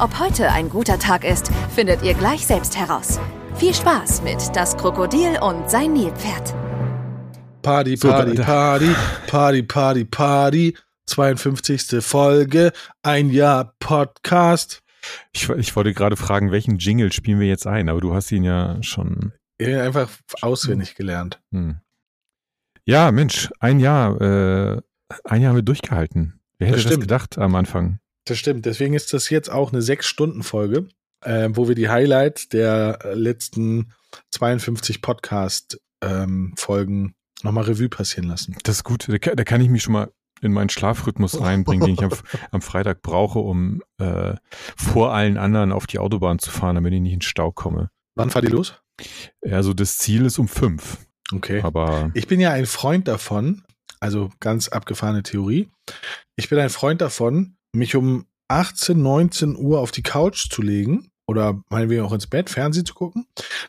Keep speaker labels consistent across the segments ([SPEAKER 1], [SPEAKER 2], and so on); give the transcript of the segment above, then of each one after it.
[SPEAKER 1] Ob heute ein guter Tag ist, findet ihr gleich selbst heraus. Viel Spaß mit Das Krokodil und sein Nilpferd.
[SPEAKER 2] Party, Party, Party, Party, Party, Party. 52. Folge, ein Jahr Podcast.
[SPEAKER 3] Ich, ich wollte gerade fragen, welchen Jingle spielen wir jetzt ein, aber du hast ihn ja schon.
[SPEAKER 2] Einfach auswendig gelernt. Hm.
[SPEAKER 3] Ja, Mensch, ein Jahr, äh, ein Jahr haben wir durchgehalten. Wer hätte das, das gedacht am Anfang?
[SPEAKER 2] Das stimmt. Deswegen ist das jetzt auch eine Sechs-Stunden-Folge, äh, wo wir die Highlights der letzten 52 Podcast-Folgen ähm, nochmal Revue passieren lassen.
[SPEAKER 3] Das ist gut. Da, da kann ich mich schon mal in meinen Schlafrhythmus reinbringen, den ich am, am Freitag brauche, um äh, vor allen anderen auf die Autobahn zu fahren, damit ich nicht in Stau komme.
[SPEAKER 2] Wann fahrt ihr los?
[SPEAKER 3] Also das Ziel ist um fünf.
[SPEAKER 2] Okay.
[SPEAKER 3] Aber
[SPEAKER 2] ich bin ja ein Freund davon, also ganz abgefahrene Theorie. Ich bin ein Freund davon, mich um 18, 19 Uhr auf die Couch zu legen oder meinetwegen auch ins Bett, Fernsehen zu gucken,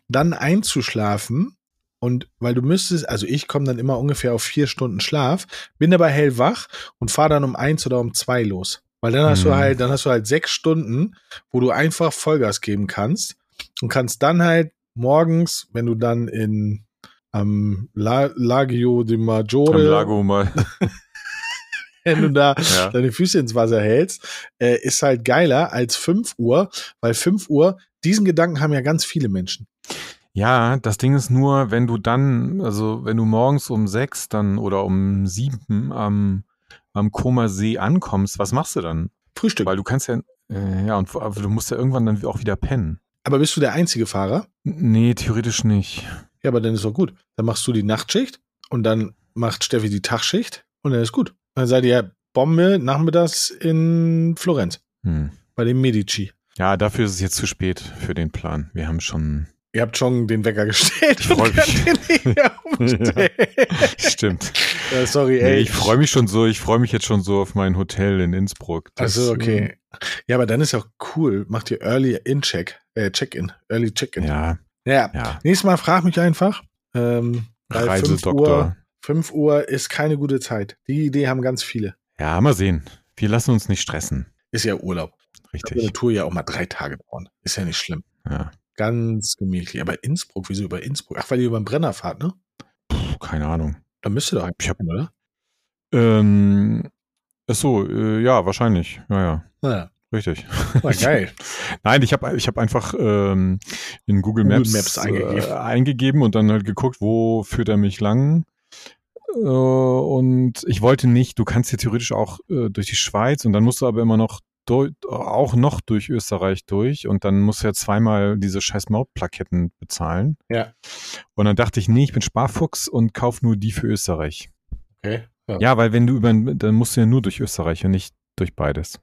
[SPEAKER 2] dann einzuschlafen und weil du müsstest, also ich komme dann immer ungefähr auf vier Stunden Schlaf, bin dabei hellwach und fahre dann um eins oder um zwei los. Weil dann hast mhm. du halt, dann hast du halt sechs Stunden, wo du einfach Vollgas geben kannst und kannst dann halt morgens, wenn du dann in am La Lagio di Maggiore. Am
[SPEAKER 3] Lago mal.
[SPEAKER 2] wenn du da ja. deine Füße ins Wasser hältst, äh, ist halt geiler als 5 Uhr, weil 5 Uhr, diesen Gedanken haben ja ganz viele Menschen.
[SPEAKER 3] Ja, das Ding ist nur, wenn du dann, also wenn du morgens um sechs dann oder um sieben am, am Koma See ankommst, was machst du dann?
[SPEAKER 2] Frühstück.
[SPEAKER 3] Weil du kannst ja, äh, ja, und du musst ja irgendwann dann auch wieder pennen.
[SPEAKER 2] Aber bist du der einzige Fahrer?
[SPEAKER 3] Nee, theoretisch nicht.
[SPEAKER 2] Ja, aber dann ist doch gut. Dann machst du die Nachtschicht und dann macht Steffi die Tagschicht und dann ist gut. Dann seid ihr Bombe nachmittags in Florenz. Hm. Bei dem Medici.
[SPEAKER 3] Ja, dafür ist es jetzt zu spät für den Plan. Wir haben schon
[SPEAKER 2] Ihr habt schon den Wecker gestellt.
[SPEAKER 3] Ich freue mich. Stimmt.
[SPEAKER 2] Ja, sorry, ey.
[SPEAKER 3] Nee, ich freue mich schon so, ich freue mich jetzt schon so auf mein Hotel in Innsbruck.
[SPEAKER 2] Also okay. Ja, aber dann ist auch cool. Macht ihr Early In-Check, äh, Check-In, Early Check-In.
[SPEAKER 3] Ja.
[SPEAKER 2] ja. Ja. Nächstes Mal frag mich einfach. Ähm,
[SPEAKER 3] Reisedoktor.
[SPEAKER 2] 5 Uhr, 5 Uhr ist keine gute Zeit. Die Idee haben ganz viele.
[SPEAKER 3] Ja, mal sehen. Wir lassen uns nicht stressen.
[SPEAKER 2] Ist ja Urlaub.
[SPEAKER 3] Richtig.
[SPEAKER 2] Eine Tour ja auch mal drei Tage dauern. Ist ja nicht schlimm.
[SPEAKER 3] Ja.
[SPEAKER 2] Ganz gemütlich. Aber Innsbruck, wieso über Innsbruck? Ach, weil ihr über den Brenner fahrt, ne?
[SPEAKER 3] Puh, keine Ahnung.
[SPEAKER 2] Da müsste doch eigentlich haben, oder?
[SPEAKER 3] Ähm, ach so, äh, ja, wahrscheinlich. Ja, ja.
[SPEAKER 2] Naja.
[SPEAKER 3] Richtig.
[SPEAKER 2] War geil.
[SPEAKER 3] Nein, ich habe ich hab einfach ähm, in Google Maps,
[SPEAKER 2] Google Maps eingegeben.
[SPEAKER 3] Äh, eingegeben. und dann halt geguckt, wo führt er mich lang. Äh, und ich wollte nicht, du kannst hier theoretisch auch äh, durch die Schweiz und dann musst du aber immer noch auch noch durch Österreich durch und dann musst du ja zweimal diese scheiß Mautplaketten bezahlen.
[SPEAKER 2] Ja.
[SPEAKER 3] Und dann dachte ich, nee, ich bin Sparfuchs und kauf nur die für Österreich.
[SPEAKER 2] Okay.
[SPEAKER 3] Ja, ja weil wenn du über, dann musst du ja nur durch Österreich und nicht durch beides.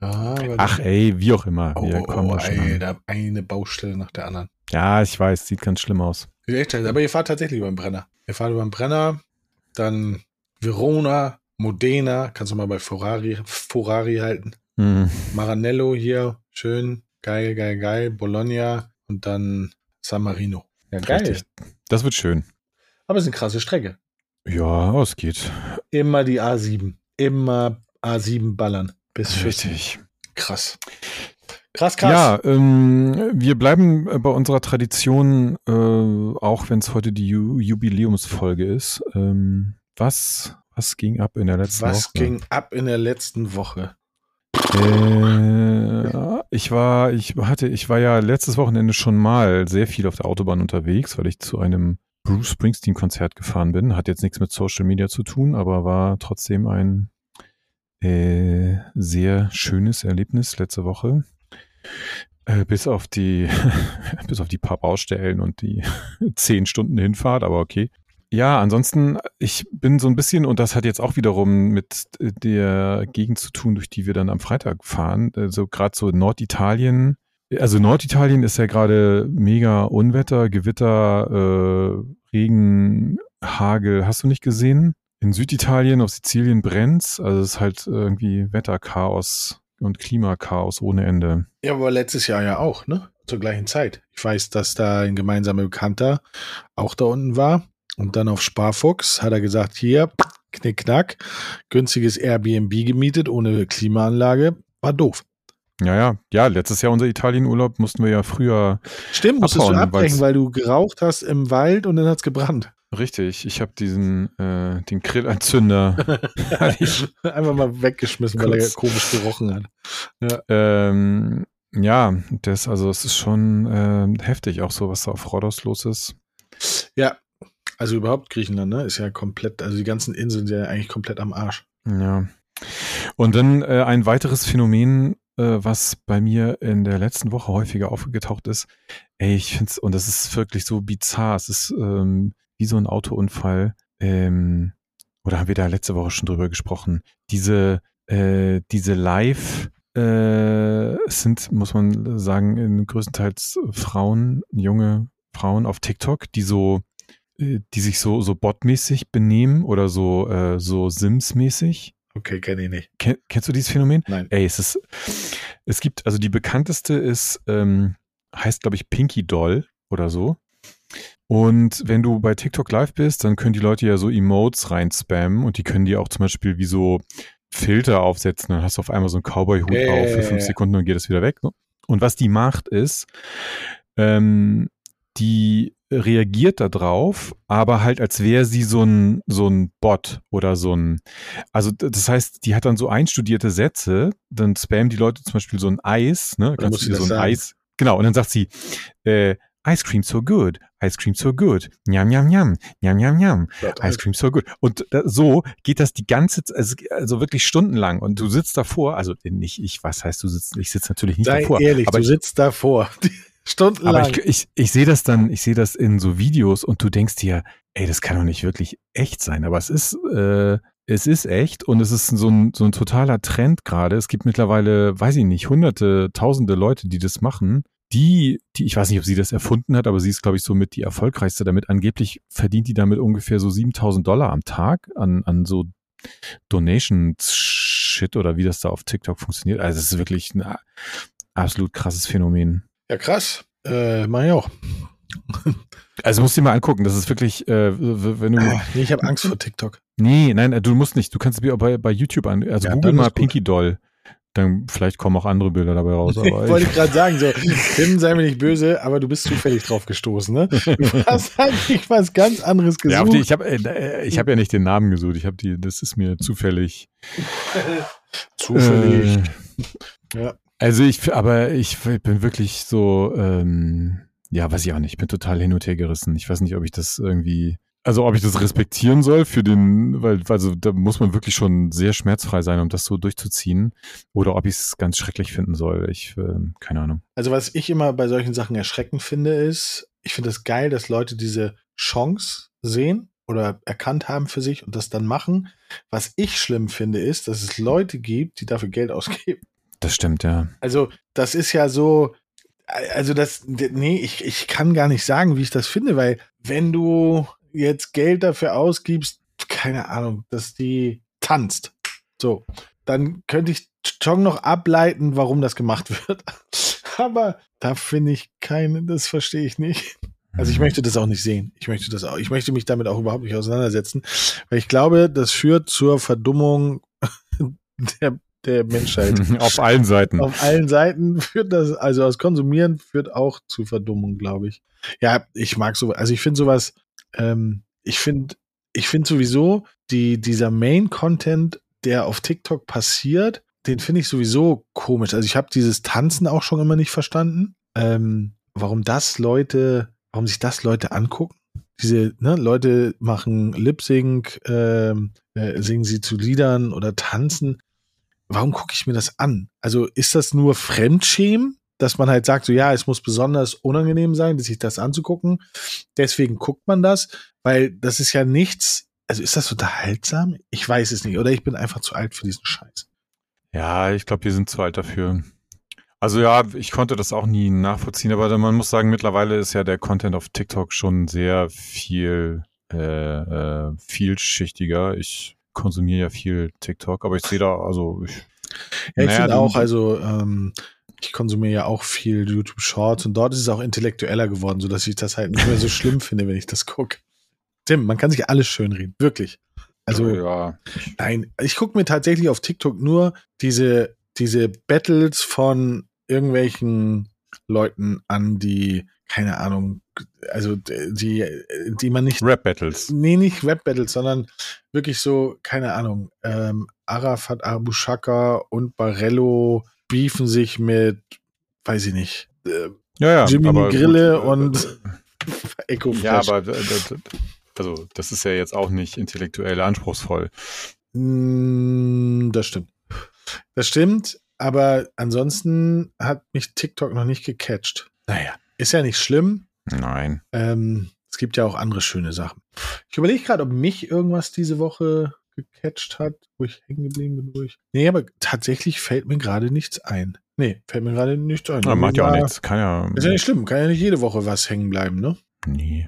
[SPEAKER 2] Ah,
[SPEAKER 3] Ach ey, wie auch immer.
[SPEAKER 2] Oh, Wir kommen oh, ey, da eine Baustelle nach der anderen.
[SPEAKER 3] Ja, ich weiß, sieht ganz schlimm aus.
[SPEAKER 2] Aber ihr fahrt tatsächlich über den Brenner. Ihr fahrt über den Brenner, dann Verona, Modena, kannst du mal bei Ferrari, Ferrari halten. Mhm. Maranello hier, schön, geil, geil, geil. Bologna und dann San Marino.
[SPEAKER 3] Ja, geil. Richtig. Das wird schön.
[SPEAKER 2] Aber es ist eine krasse Strecke.
[SPEAKER 3] Ja, es geht.
[SPEAKER 2] Immer die A7. Immer A7 ballern. Bis
[SPEAKER 3] Richtig.
[SPEAKER 2] Krass. Krass, krass.
[SPEAKER 3] Ja, ähm, wir bleiben bei unserer Tradition, äh, auch wenn es heute die Ju Jubiläumsfolge ist. Ähm, was, was ging ab in der letzten
[SPEAKER 2] was
[SPEAKER 3] Woche?
[SPEAKER 2] Was ging ab in der letzten Woche?
[SPEAKER 3] Äh, ich war, ich hatte, ich war ja letztes Wochenende schon mal sehr viel auf der Autobahn unterwegs, weil ich zu einem Bruce Springsteen Konzert gefahren bin. Hat jetzt nichts mit Social Media zu tun, aber war trotzdem ein äh, sehr schönes Erlebnis letzte Woche. Äh, bis auf die, bis auf die paar Baustellen und die zehn Stunden Hinfahrt, aber okay. Ja, ansonsten, ich bin so ein bisschen, und das hat jetzt auch wiederum mit der Gegend zu tun, durch die wir dann am Freitag fahren. Also gerade so Norditalien Also Norditalien ist ja gerade mega Unwetter, Gewitter, äh, Regen, Hagel. Hast du nicht gesehen? In Süditalien, auf Sizilien brennt's. Also es ist halt irgendwie Wetterchaos und Klimakaos ohne Ende.
[SPEAKER 2] Ja, aber letztes Jahr ja auch, ne? Zur gleichen Zeit. Ich weiß, dass da ein gemeinsamer Bekannter auch da unten war. Und dann auf Sparfuchs hat er gesagt, hier, knickknack, günstiges Airbnb gemietet ohne Klimaanlage. War doof.
[SPEAKER 3] Ja, ja, ja, letztes Jahr unser Italienurlaub mussten wir ja früher.
[SPEAKER 2] Stimmt, musstest abhauen, du abbrechen, weil du geraucht hast im Wald und dann hat's gebrannt.
[SPEAKER 3] Richtig, ich habe diesen äh, den Grillanzünder
[SPEAKER 2] einfach mal weggeschmissen, weil er komisch gerochen hat.
[SPEAKER 3] Ja, ähm, ja das also es ist schon äh, heftig auch so, was da auf Rhodos los ist.
[SPEAKER 2] Ja, also überhaupt Griechenland, ne, ist ja komplett, also die ganzen Inseln sind ja eigentlich komplett am Arsch.
[SPEAKER 3] Ja. Und dann äh, ein weiteres Phänomen, äh, was bei mir in der letzten Woche häufiger aufgetaucht ist. Ey, ich finde es, und das ist wirklich so bizarr. Es ist ähm, wie so ein Autounfall. Ähm, oder haben wir da letzte Woche schon drüber gesprochen? Diese, äh, diese Live- äh, sind, muss man sagen, größtenteils Frauen, junge Frauen auf TikTok, die so, äh, die sich so, so botmäßig benehmen oder so, äh, so Sims-mäßig.
[SPEAKER 2] Okay, kenne ich nicht.
[SPEAKER 3] Ken, kennst du dieses Phänomen?
[SPEAKER 2] Nein.
[SPEAKER 3] Ey, es ist, es gibt, also die bekannteste ist, ähm, heißt, glaube ich, Pinky Doll oder so. Und wenn du bei TikTok live bist, dann können die Leute ja so Emotes reinspammen und die können dir auch zum Beispiel wie so Filter aufsetzen. Dann hast du auf einmal so einen Cowboy-Hut äh, auf für fünf Sekunden und geht es wieder weg. Ne? Und was die macht ist, ähm, die reagiert da drauf, aber halt als wäre sie so ein, so ein Bot oder so ein, also das heißt, die hat dann so einstudierte Sätze, dann spammen die Leute zum Beispiel so ein Eis, ne, kannst du dir so ein sagen. Eis, genau, und dann sagt sie, äh, Ice cream so good, Ice cream so good, Njam, njam, njam, njam, njam, njam, Ice cream so good. Und so geht das die ganze, also, also wirklich stundenlang. Und du sitzt davor, also nicht ich, was heißt du sitzt, ich sitze natürlich nicht
[SPEAKER 2] Sei
[SPEAKER 3] davor.
[SPEAKER 2] ehrlich, aber du sitzt davor. Stundenlang.
[SPEAKER 3] Aber ich, ich, ich sehe das dann, ich sehe das in so Videos und du denkst dir, ey, das kann doch nicht wirklich echt sein. Aber es ist, äh, es ist echt und es ist so ein, so ein totaler Trend gerade. Es gibt mittlerweile, weiß ich nicht, hunderte, tausende Leute, die das machen die, die, ich weiß nicht, ob sie das erfunden hat, aber sie ist, glaube ich, somit die erfolgreichste damit. Angeblich verdient die damit ungefähr so 7000 Dollar am Tag an, an so Donations-Shit oder wie das da auf TikTok funktioniert. Also es ist wirklich ein absolut krasses Phänomen.
[SPEAKER 2] Ja, krass. Äh, mach ich auch.
[SPEAKER 3] Also musst du dir mal angucken, das ist wirklich, äh, wenn du.
[SPEAKER 2] Nee, ich habe Angst vor TikTok.
[SPEAKER 3] Nee, nein, du musst nicht. Du kannst es bei, bei YouTube an. Also ja, google mal Pinky Doll dann vielleicht kommen auch andere Bilder dabei raus.
[SPEAKER 2] Aber Wollte ich gerade sagen, so, Tim, sei mir nicht böse, aber du bist zufällig drauf gestoßen, ne? Du hast eigentlich was ganz anderes gesucht.
[SPEAKER 3] Ja, die, ich habe äh, ich hab ja nicht den Namen gesucht, ich habe die, das ist mir zufällig.
[SPEAKER 2] zufällig.
[SPEAKER 3] Äh, ja. Also ich, aber ich bin wirklich so, ähm, ja, weiß ich auch nicht, ich bin total hin und her gerissen. Ich weiß nicht, ob ich das irgendwie also ob ich das respektieren soll für den, weil also da muss man wirklich schon sehr schmerzfrei sein, um das so durchzuziehen, oder ob ich es ganz schrecklich finden soll. Ich, äh, keine Ahnung.
[SPEAKER 2] Also was ich immer bei solchen Sachen erschreckend finde, ist, ich finde es das geil, dass Leute diese Chance sehen oder erkannt haben für sich und das dann machen. Was ich schlimm finde, ist, dass es Leute gibt, die dafür Geld ausgeben.
[SPEAKER 3] Das stimmt, ja.
[SPEAKER 2] Also das ist ja so, also das, nee, ich, ich kann gar nicht sagen, wie ich das finde, weil wenn du jetzt Geld dafür ausgibst, keine Ahnung, dass die tanzt. So, dann könnte ich schon noch ableiten, warum das gemacht wird. Aber da finde ich keine, das verstehe ich nicht. Also ich mhm. möchte das auch nicht sehen. Ich möchte das auch, ich möchte mich damit auch überhaupt nicht auseinandersetzen, weil ich glaube, das führt zur Verdummung der, der Menschheit.
[SPEAKER 3] Auf allen Seiten.
[SPEAKER 2] Auf allen Seiten führt das, also das Konsumieren führt auch zu Verdummung, glaube ich. Ja, ich mag so, also ich finde sowas, ähm, ich finde, ich finde sowieso, die, dieser Main-Content, der auf TikTok passiert, den finde ich sowieso komisch. Also ich habe dieses Tanzen auch schon immer nicht verstanden. Ähm, warum das Leute, warum sich das Leute angucken. Diese ne, Leute machen Lip-Sync, ähm, äh, singen sie zu Liedern oder tanzen. Warum gucke ich mir das an? Also ist das nur Fremdschämen? Dass man halt sagt, so ja, es muss besonders unangenehm sein, sich das anzugucken. Deswegen guckt man das, weil das ist ja nichts. Also ist das unterhaltsam? Ich weiß es nicht. Oder ich bin einfach zu alt für diesen Scheiß.
[SPEAKER 3] Ja, ich glaube, wir sind zu alt dafür. Also ja, ich konnte das auch nie nachvollziehen, aber man muss sagen, mittlerweile ist ja der Content auf TikTok schon sehr viel äh, äh, vielschichtiger. Ich konsumiere ja viel TikTok, aber ich sehe da, also ich,
[SPEAKER 2] Ja, ich
[SPEAKER 3] Naja,
[SPEAKER 2] finde auch, also ähm, ich konsumiere ja auch viel YouTube Shorts und dort ist es auch intellektueller geworden, sodass ich das halt nicht mehr so schlimm finde, wenn ich das gucke. Tim, man kann sich alles schönreden, wirklich. Also
[SPEAKER 3] ja,
[SPEAKER 2] nein, ich gucke mir tatsächlich auf TikTok nur diese, diese Battles von irgendwelchen Leuten an, die, keine Ahnung, also die, die man nicht
[SPEAKER 3] Rap Battles.
[SPEAKER 2] Nee, nicht Rap-Battles, sondern wirklich so, keine Ahnung, ähm, Arafat Abu Shaka und Barello beefen sich mit, weiß ich nicht, äh,
[SPEAKER 3] Ja, ja.
[SPEAKER 2] Jimmy Grille
[SPEAKER 3] gut, äh,
[SPEAKER 2] und Echo
[SPEAKER 3] Ja,
[SPEAKER 2] Fresh.
[SPEAKER 3] aber äh, d- d- also das ist ja jetzt auch nicht intellektuell anspruchsvoll.
[SPEAKER 2] Mm, das stimmt. Das stimmt, aber ansonsten hat mich TikTok noch nicht gecatcht. Naja, ist ja nicht schlimm.
[SPEAKER 3] Nein.
[SPEAKER 2] Ähm, es gibt ja auch andere schöne Sachen. Ich überlege gerade, ob mich irgendwas diese Woche gecatcht hat, wo ich hängen geblieben bin. Wo ich nee, aber tatsächlich fällt mir gerade nichts ein. Nee, fällt mir gerade nichts ein.
[SPEAKER 3] Ja, macht ja auch nichts. Kann ja.
[SPEAKER 2] Ist ja nicht schlimm, kann ja nicht jede Woche was hängen bleiben, ne?
[SPEAKER 3] Nee.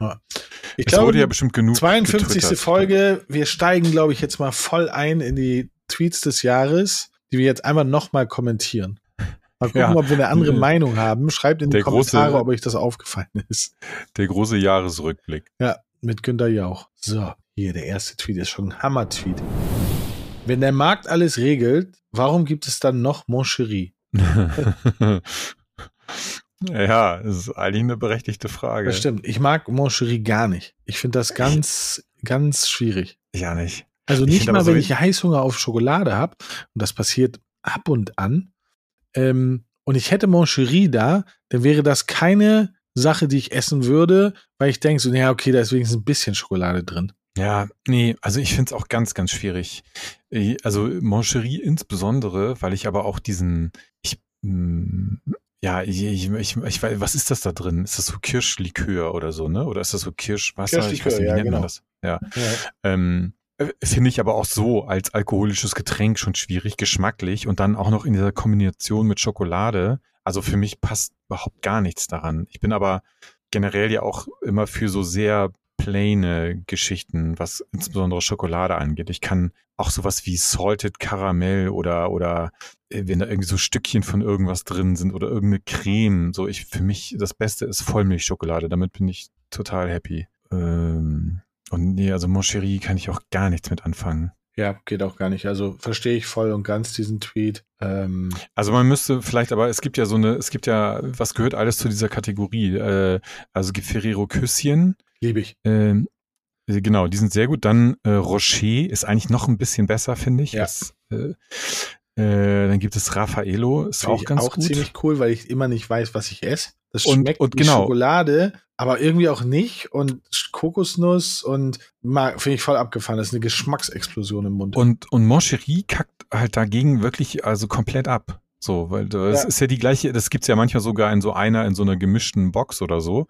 [SPEAKER 2] Ich
[SPEAKER 3] es
[SPEAKER 2] glaube,
[SPEAKER 3] wurde ja bestimmt genug.
[SPEAKER 2] 52.
[SPEAKER 3] getwittert.
[SPEAKER 2] Folge. Wir steigen, glaube ich, jetzt mal voll ein in die Tweets des Jahres, die wir jetzt einfach nochmal kommentieren. Mal gucken,
[SPEAKER 3] Ja.
[SPEAKER 2] ob wir eine andere
[SPEAKER 3] Äh,
[SPEAKER 2] Meinung haben. Schreibt in die
[SPEAKER 3] der große-
[SPEAKER 2] Kommentare, ob euch das aufgefallen ist.
[SPEAKER 3] Der große Jahresrückblick.
[SPEAKER 2] Ja, mit Günter Jauch. So, hier, der erste Tweet ist schon ein Hammer-Tweet. Wenn der Markt alles regelt, warum gibt es dann noch Moncherie?
[SPEAKER 3] ja, das ist eigentlich eine berechtigte Frage.
[SPEAKER 2] Das stimmt. Ich mag Moncherie gar nicht. Ich finde das ganz, ganz schwierig.
[SPEAKER 3] Ja, nicht.
[SPEAKER 2] Also
[SPEAKER 3] Ich
[SPEAKER 2] nicht mal,
[SPEAKER 3] so
[SPEAKER 2] wenn ich Heißhunger auf Schokolade habe, und das passiert ab und an, ähm, und ich hätte Moncherie da, dann wäre das keine Sache, die ich essen würde, weil ich denke so, naja, okay, da ist wenigstens ein bisschen Schokolade drin.
[SPEAKER 3] Ja, nee, also ich finde es auch ganz, ganz schwierig. Äh, Also Mancherie insbesondere, weil ich aber auch diesen, ich, mm, ja, ich, ich, ich, ich was ist das da drin? Ist das so Kirschlikör oder so, ne? Oder ist das so Kirschwasser? ich weiß nicht, wie
[SPEAKER 2] ja,
[SPEAKER 3] nennt man
[SPEAKER 2] genau.
[SPEAKER 3] das? Ja.
[SPEAKER 2] Ja.
[SPEAKER 3] Ähm, äh, Finde ich aber auch so als alkoholisches Getränk schon schwierig, geschmacklich und dann auch noch in dieser Kombination mit Schokolade. Also für mich passt überhaupt gar nichts daran. Ich bin aber generell ja auch immer für so sehr plane Geschichten, was insbesondere Schokolade angeht. Ich kann auch sowas wie Salted Caramel oder, oder äh, wenn da irgendwie so Stückchen von irgendwas drin sind oder irgendeine Creme. So, ich, für mich, das Beste ist Vollmilchschokolade. Damit bin ich total happy. Ähm, und nee, also Moncherie kann ich auch gar nichts mit anfangen.
[SPEAKER 2] Ja, geht auch gar nicht. Also verstehe ich voll und ganz diesen Tweet. Ähm,
[SPEAKER 3] Also man müsste vielleicht, aber es gibt ja so eine, es gibt ja, was gehört alles zu dieser Kategorie? Äh, also Ferrero Küsschen,
[SPEAKER 2] Liebe ich.
[SPEAKER 3] ähm, äh, genau, die sind sehr gut. Dann äh, Rocher ist eigentlich noch ein bisschen besser, finde ich.
[SPEAKER 2] Ja.
[SPEAKER 3] Das, äh, äh, dann gibt es Raffaello, ist auch ganz
[SPEAKER 2] auch
[SPEAKER 3] gut.
[SPEAKER 2] ziemlich cool, weil ich immer nicht weiß, was ich esse. Das
[SPEAKER 3] Und-
[SPEAKER 2] schmeckt
[SPEAKER 3] und
[SPEAKER 2] wie
[SPEAKER 3] genau.
[SPEAKER 2] Schokolade, aber irgendwie auch nicht. Und Kokosnuss und finde ich voll abgefahren. Das ist eine Geschmacksexplosion im Mund.
[SPEAKER 3] Und, und Moncherie kackt halt dagegen wirklich also komplett ab. So, weil das
[SPEAKER 2] Ja.
[SPEAKER 3] ist ja die gleiche, das gibt's ja manchmal sogar in so einer, in so einer gemischten Box oder so.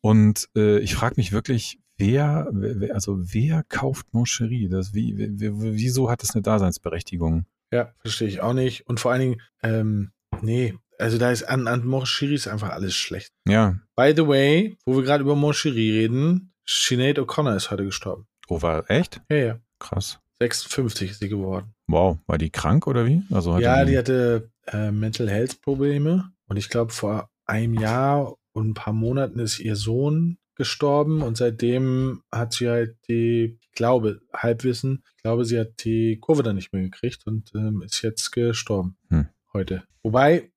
[SPEAKER 3] Und äh, ich frage mich wirklich, wer, wer, also wer kauft Moncherie? Das, wie, wie, wie- wieso hat das eine Daseinsberechtigung?
[SPEAKER 2] ja, verstehe ich auch nicht. Und vor allen Dingen, ähm, nee, also da ist an, an Moncherie ist einfach alles schlecht.
[SPEAKER 3] Ja,
[SPEAKER 2] By the way, wo wir gerade über Moncherie reden, Sinead O'Connor ist heute gestorben.
[SPEAKER 3] oh, war echt?
[SPEAKER 2] Ja, ja.
[SPEAKER 3] Krass.
[SPEAKER 2] 56 ist sie geworden.
[SPEAKER 3] Wow, war die krank oder wie? Also
[SPEAKER 2] ja, die hatte äh, Mental Health Probleme und ich glaube vor einem Jahr und ein paar Monaten ist ihr Sohn gestorben und seitdem hat sie halt die, ich glaube, Halbwissen, ich glaube, sie hat die Kurve dann nicht mehr gekriegt und ähm, ist jetzt gestorben
[SPEAKER 3] Hm.
[SPEAKER 2] heute. Wobei,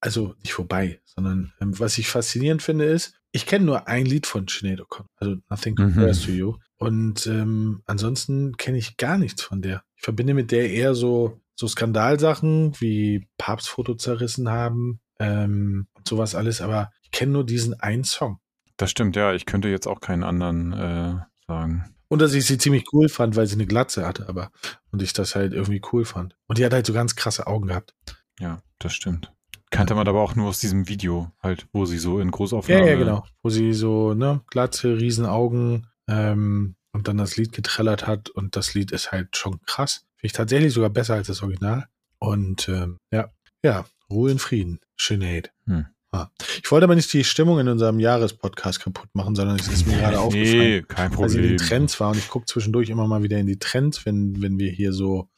[SPEAKER 2] also nicht wobei, sondern ähm, was ich faszinierend finde ist, ich kenne nur ein Lied von Sinead O'Connor, also Nothing
[SPEAKER 3] Mhm.
[SPEAKER 2] Compares to You. Und ähm, ansonsten kenne ich gar nichts von der. Ich verbinde mit der eher so, so Skandalsachen wie Papstfoto zerrissen haben ähm, sowas alles, aber ich kenne nur diesen einen Song.
[SPEAKER 3] Das stimmt, ja. Ich könnte jetzt auch keinen anderen äh, sagen.
[SPEAKER 2] Und dass ich sie ziemlich cool fand, weil sie eine Glatze hatte, aber und ich das halt irgendwie cool fand. Und die hat halt so ganz krasse Augen gehabt.
[SPEAKER 3] Ja, das stimmt. Kannte man aber auch nur aus diesem Video, halt, wo sie so in
[SPEAKER 2] Ja,
[SPEAKER 3] Großaufnahme.
[SPEAKER 2] ja, genau. Wo sie so, ne, Glatze, Riesenaugen ähm, und dann das Lied getrellert hat. Und das Lied ist halt schon krass. Ich tatsächlich sogar besser als das Original. Und ähm, ja, ja, Ruhe in Frieden. Sinead.
[SPEAKER 3] Hm.
[SPEAKER 2] Ah. Ich wollte aber nicht die Stimmung in unserem Jahrespodcast kaputt machen, sondern es ist mir gerade aufgefallen.
[SPEAKER 3] Nee, kein
[SPEAKER 2] Weil sie in den
[SPEAKER 3] Problem.
[SPEAKER 2] Trends war und ich gucke zwischendurch immer mal wieder in die Trends, wenn, wenn wir hier so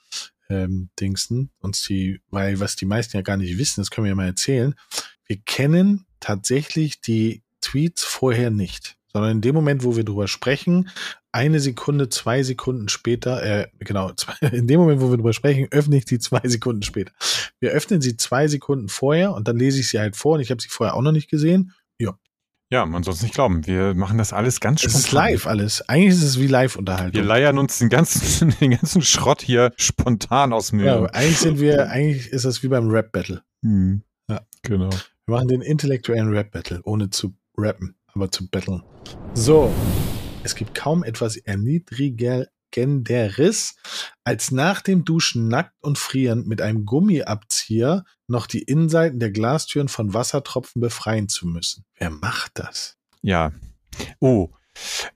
[SPEAKER 2] ähm, dingsen, uns die, weil was die meisten ja gar nicht wissen, das können wir ja mal erzählen. Wir kennen tatsächlich die Tweets vorher nicht, sondern in dem Moment, wo wir drüber sprechen, eine Sekunde, zwei Sekunden später, äh, genau, zwei, in dem Moment, wo wir drüber sprechen, öffne ich die zwei Sekunden später. Wir öffnen sie zwei Sekunden vorher und dann lese ich sie halt vor und ich habe sie vorher auch noch nicht gesehen.
[SPEAKER 3] Ja, man soll es nicht glauben. Wir machen das alles ganz
[SPEAKER 2] Es ist
[SPEAKER 3] spontan.
[SPEAKER 2] live alles. Eigentlich ist es wie
[SPEAKER 3] Wir
[SPEAKER 2] Live-Unterhaltung.
[SPEAKER 3] leiern uns den ganzen, den ganzen Schrott hier spontan aus dem
[SPEAKER 2] Ja, eigentlich sind wir, eigentlich ist das wie beim Rap-Battle.
[SPEAKER 3] Hm.
[SPEAKER 2] Ja.
[SPEAKER 3] Genau.
[SPEAKER 2] Wir machen den intellektuellen Rap-Battle, ohne zu rappen, aber zu battlen. So. Es gibt kaum etwas erniedrigenderes, als nach dem Duschen nackt und frierend mit einem Gummiabzieher noch die Innenseiten der Glastüren von Wassertropfen befreien zu müssen. Wer macht das?
[SPEAKER 3] Ja. Oh.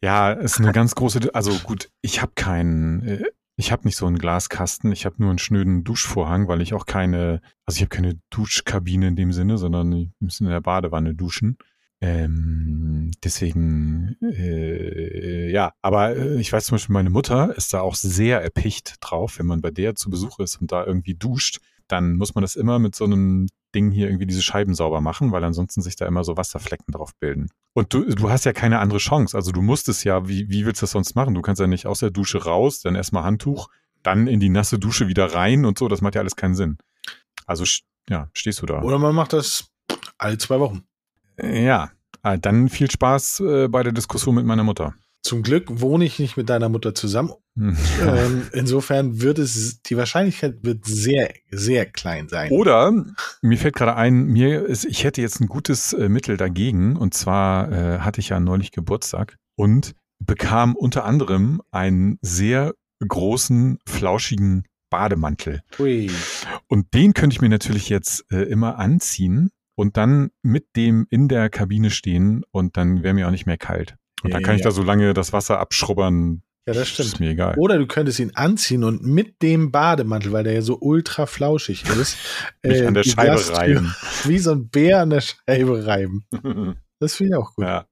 [SPEAKER 3] Ja, ist eine ganz große, also gut, ich habe keinen, äh, ich habe nicht so einen Glaskasten, ich habe nur einen schnöden Duschvorhang, weil ich auch keine, also ich habe keine Duschkabine in dem Sinne, sondern wir müssen in der Badewanne duschen. Ähm, deswegen, äh, ja, aber äh, ich weiß zum Beispiel, meine Mutter ist da auch sehr erpicht drauf, wenn man bei der zu Besuch ist und da irgendwie duscht, dann muss man das immer mit so einem Ding hier irgendwie diese Scheiben sauber machen, weil ansonsten sich da immer so Wasserflecken drauf bilden. Und du, du hast ja keine andere Chance. Also du musst es ja, wie, wie willst du das sonst machen? Du kannst ja nicht aus der Dusche raus, dann erstmal Handtuch, dann in die nasse Dusche wieder rein und so. Das macht ja alles keinen Sinn. Also, ja, stehst du da.
[SPEAKER 2] Oder man macht das alle zwei Wochen.
[SPEAKER 3] Ja, äh, dann viel Spaß äh, bei der Diskussion mit meiner Mutter.
[SPEAKER 2] Zum Glück wohne ich nicht mit deiner Mutter zusammen.
[SPEAKER 3] Hm.
[SPEAKER 2] Ähm, insofern wird es, die Wahrscheinlichkeit wird sehr, sehr klein sein.
[SPEAKER 3] Oder mir fällt gerade ein, mir ist, ich hätte jetzt ein gutes äh, Mittel dagegen. Und zwar äh, hatte ich ja neulich Geburtstag und bekam unter anderem einen sehr großen, flauschigen Bademantel.
[SPEAKER 2] Hui.
[SPEAKER 3] Und den könnte ich mir natürlich jetzt äh, immer anziehen und dann mit dem in der Kabine stehen und dann wäre mir auch nicht mehr kalt. Und
[SPEAKER 2] Ja,
[SPEAKER 3] dann kann ich
[SPEAKER 2] ja.
[SPEAKER 3] da so lange das Wasser abschrubbern.
[SPEAKER 2] Ja, das
[SPEAKER 3] Ist
[SPEAKER 2] stimmt.
[SPEAKER 3] mir egal.
[SPEAKER 2] Oder du könntest ihn anziehen und mit dem Bademantel, weil der ja so ultra flauschig ist,
[SPEAKER 3] Mich an der Scheibe
[SPEAKER 2] Glastür
[SPEAKER 3] reiben.
[SPEAKER 2] Wie so ein Bär an der Scheibe reiben. Das finde ich auch gut.
[SPEAKER 3] Ja.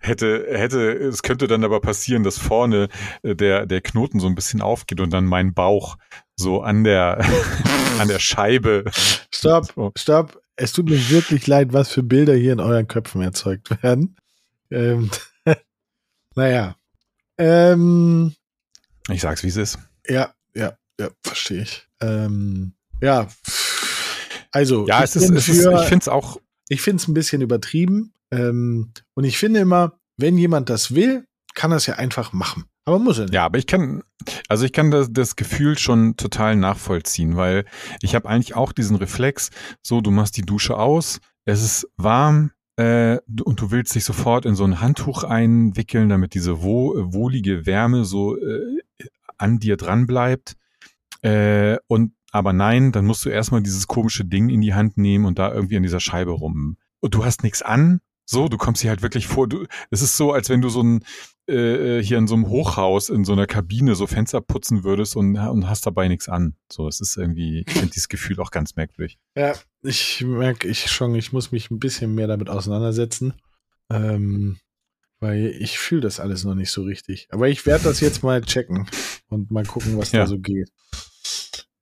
[SPEAKER 3] Hätte, hätte, es könnte dann aber passieren, dass vorne äh, der, der Knoten so ein bisschen aufgeht und dann mein Bauch so an der, an der Scheibe.
[SPEAKER 2] Stopp, stopp. Es tut mir wirklich leid, was für Bilder hier in euren Köpfen erzeugt werden. Ähm, naja. Ähm,
[SPEAKER 3] Ich sag's, wie es ist.
[SPEAKER 2] ja, ja, ja, verstehe ich. Ähm, ja. Also,
[SPEAKER 3] Ja,
[SPEAKER 2] ich
[SPEAKER 3] es ist,
[SPEAKER 2] für-
[SPEAKER 3] ich finde es auch,
[SPEAKER 2] Ich finde es ein bisschen übertrieben. Ähm, und ich finde immer, wenn jemand das will, kann er es ja einfach machen. Aber muss er nicht.
[SPEAKER 3] ja, aber ich kann, also ich kann das, das Gefühl schon total nachvollziehen, weil ich habe eigentlich auch diesen Reflex, so, du machst die Dusche aus, es ist warm, äh, und du willst dich sofort in so ein Handtuch einwickeln, damit diese wo, wohlige Wärme so äh, an dir dran bleibt. Äh, und aber nein, dann musst du erstmal dieses komische Ding in die Hand nehmen und da irgendwie an dieser Scheibe rum. Und du hast nichts an. So, du kommst hier halt wirklich vor. Du, es ist so, als wenn du so ein äh, hier in so einem Hochhaus in so einer Kabine so Fenster putzen würdest und, und hast dabei nichts an. So, es ist irgendwie, ich finde dieses Gefühl auch ganz merkwürdig.
[SPEAKER 2] Ja, ich merke ich schon, ich muss mich ein bisschen mehr damit auseinandersetzen. Ähm, weil ich fühle das alles noch nicht so richtig. Aber ich werde das jetzt mal checken und mal gucken, was
[SPEAKER 3] Ja.
[SPEAKER 2] da so geht.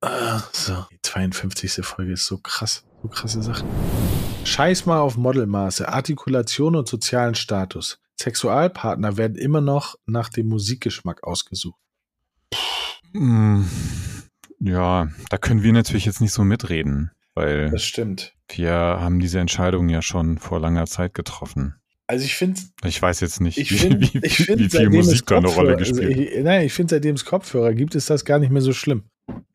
[SPEAKER 2] Ah, so, die 52. Folge ist so krass. So krasse Sachen. Scheiß mal auf Modelmaße, Artikulation und sozialen Status. Sexualpartner werden immer noch nach dem Musikgeschmack ausgesucht.
[SPEAKER 3] Mm, Ja, da können wir natürlich jetzt nicht so mitreden, weil
[SPEAKER 2] Das stimmt.
[SPEAKER 3] wir haben diese Entscheidung ja schon vor langer Zeit getroffen.
[SPEAKER 2] Also ich finde
[SPEAKER 3] Ich weiß jetzt nicht,
[SPEAKER 2] Ich
[SPEAKER 3] wie,
[SPEAKER 2] finde,
[SPEAKER 3] wie,
[SPEAKER 2] ich find,
[SPEAKER 3] wie viel Musik da eine Rolle gespielt
[SPEAKER 2] Also ich, nein, ich finde, seitdem es Kopfhörer gibt, ist das gar nicht mehr so schlimm.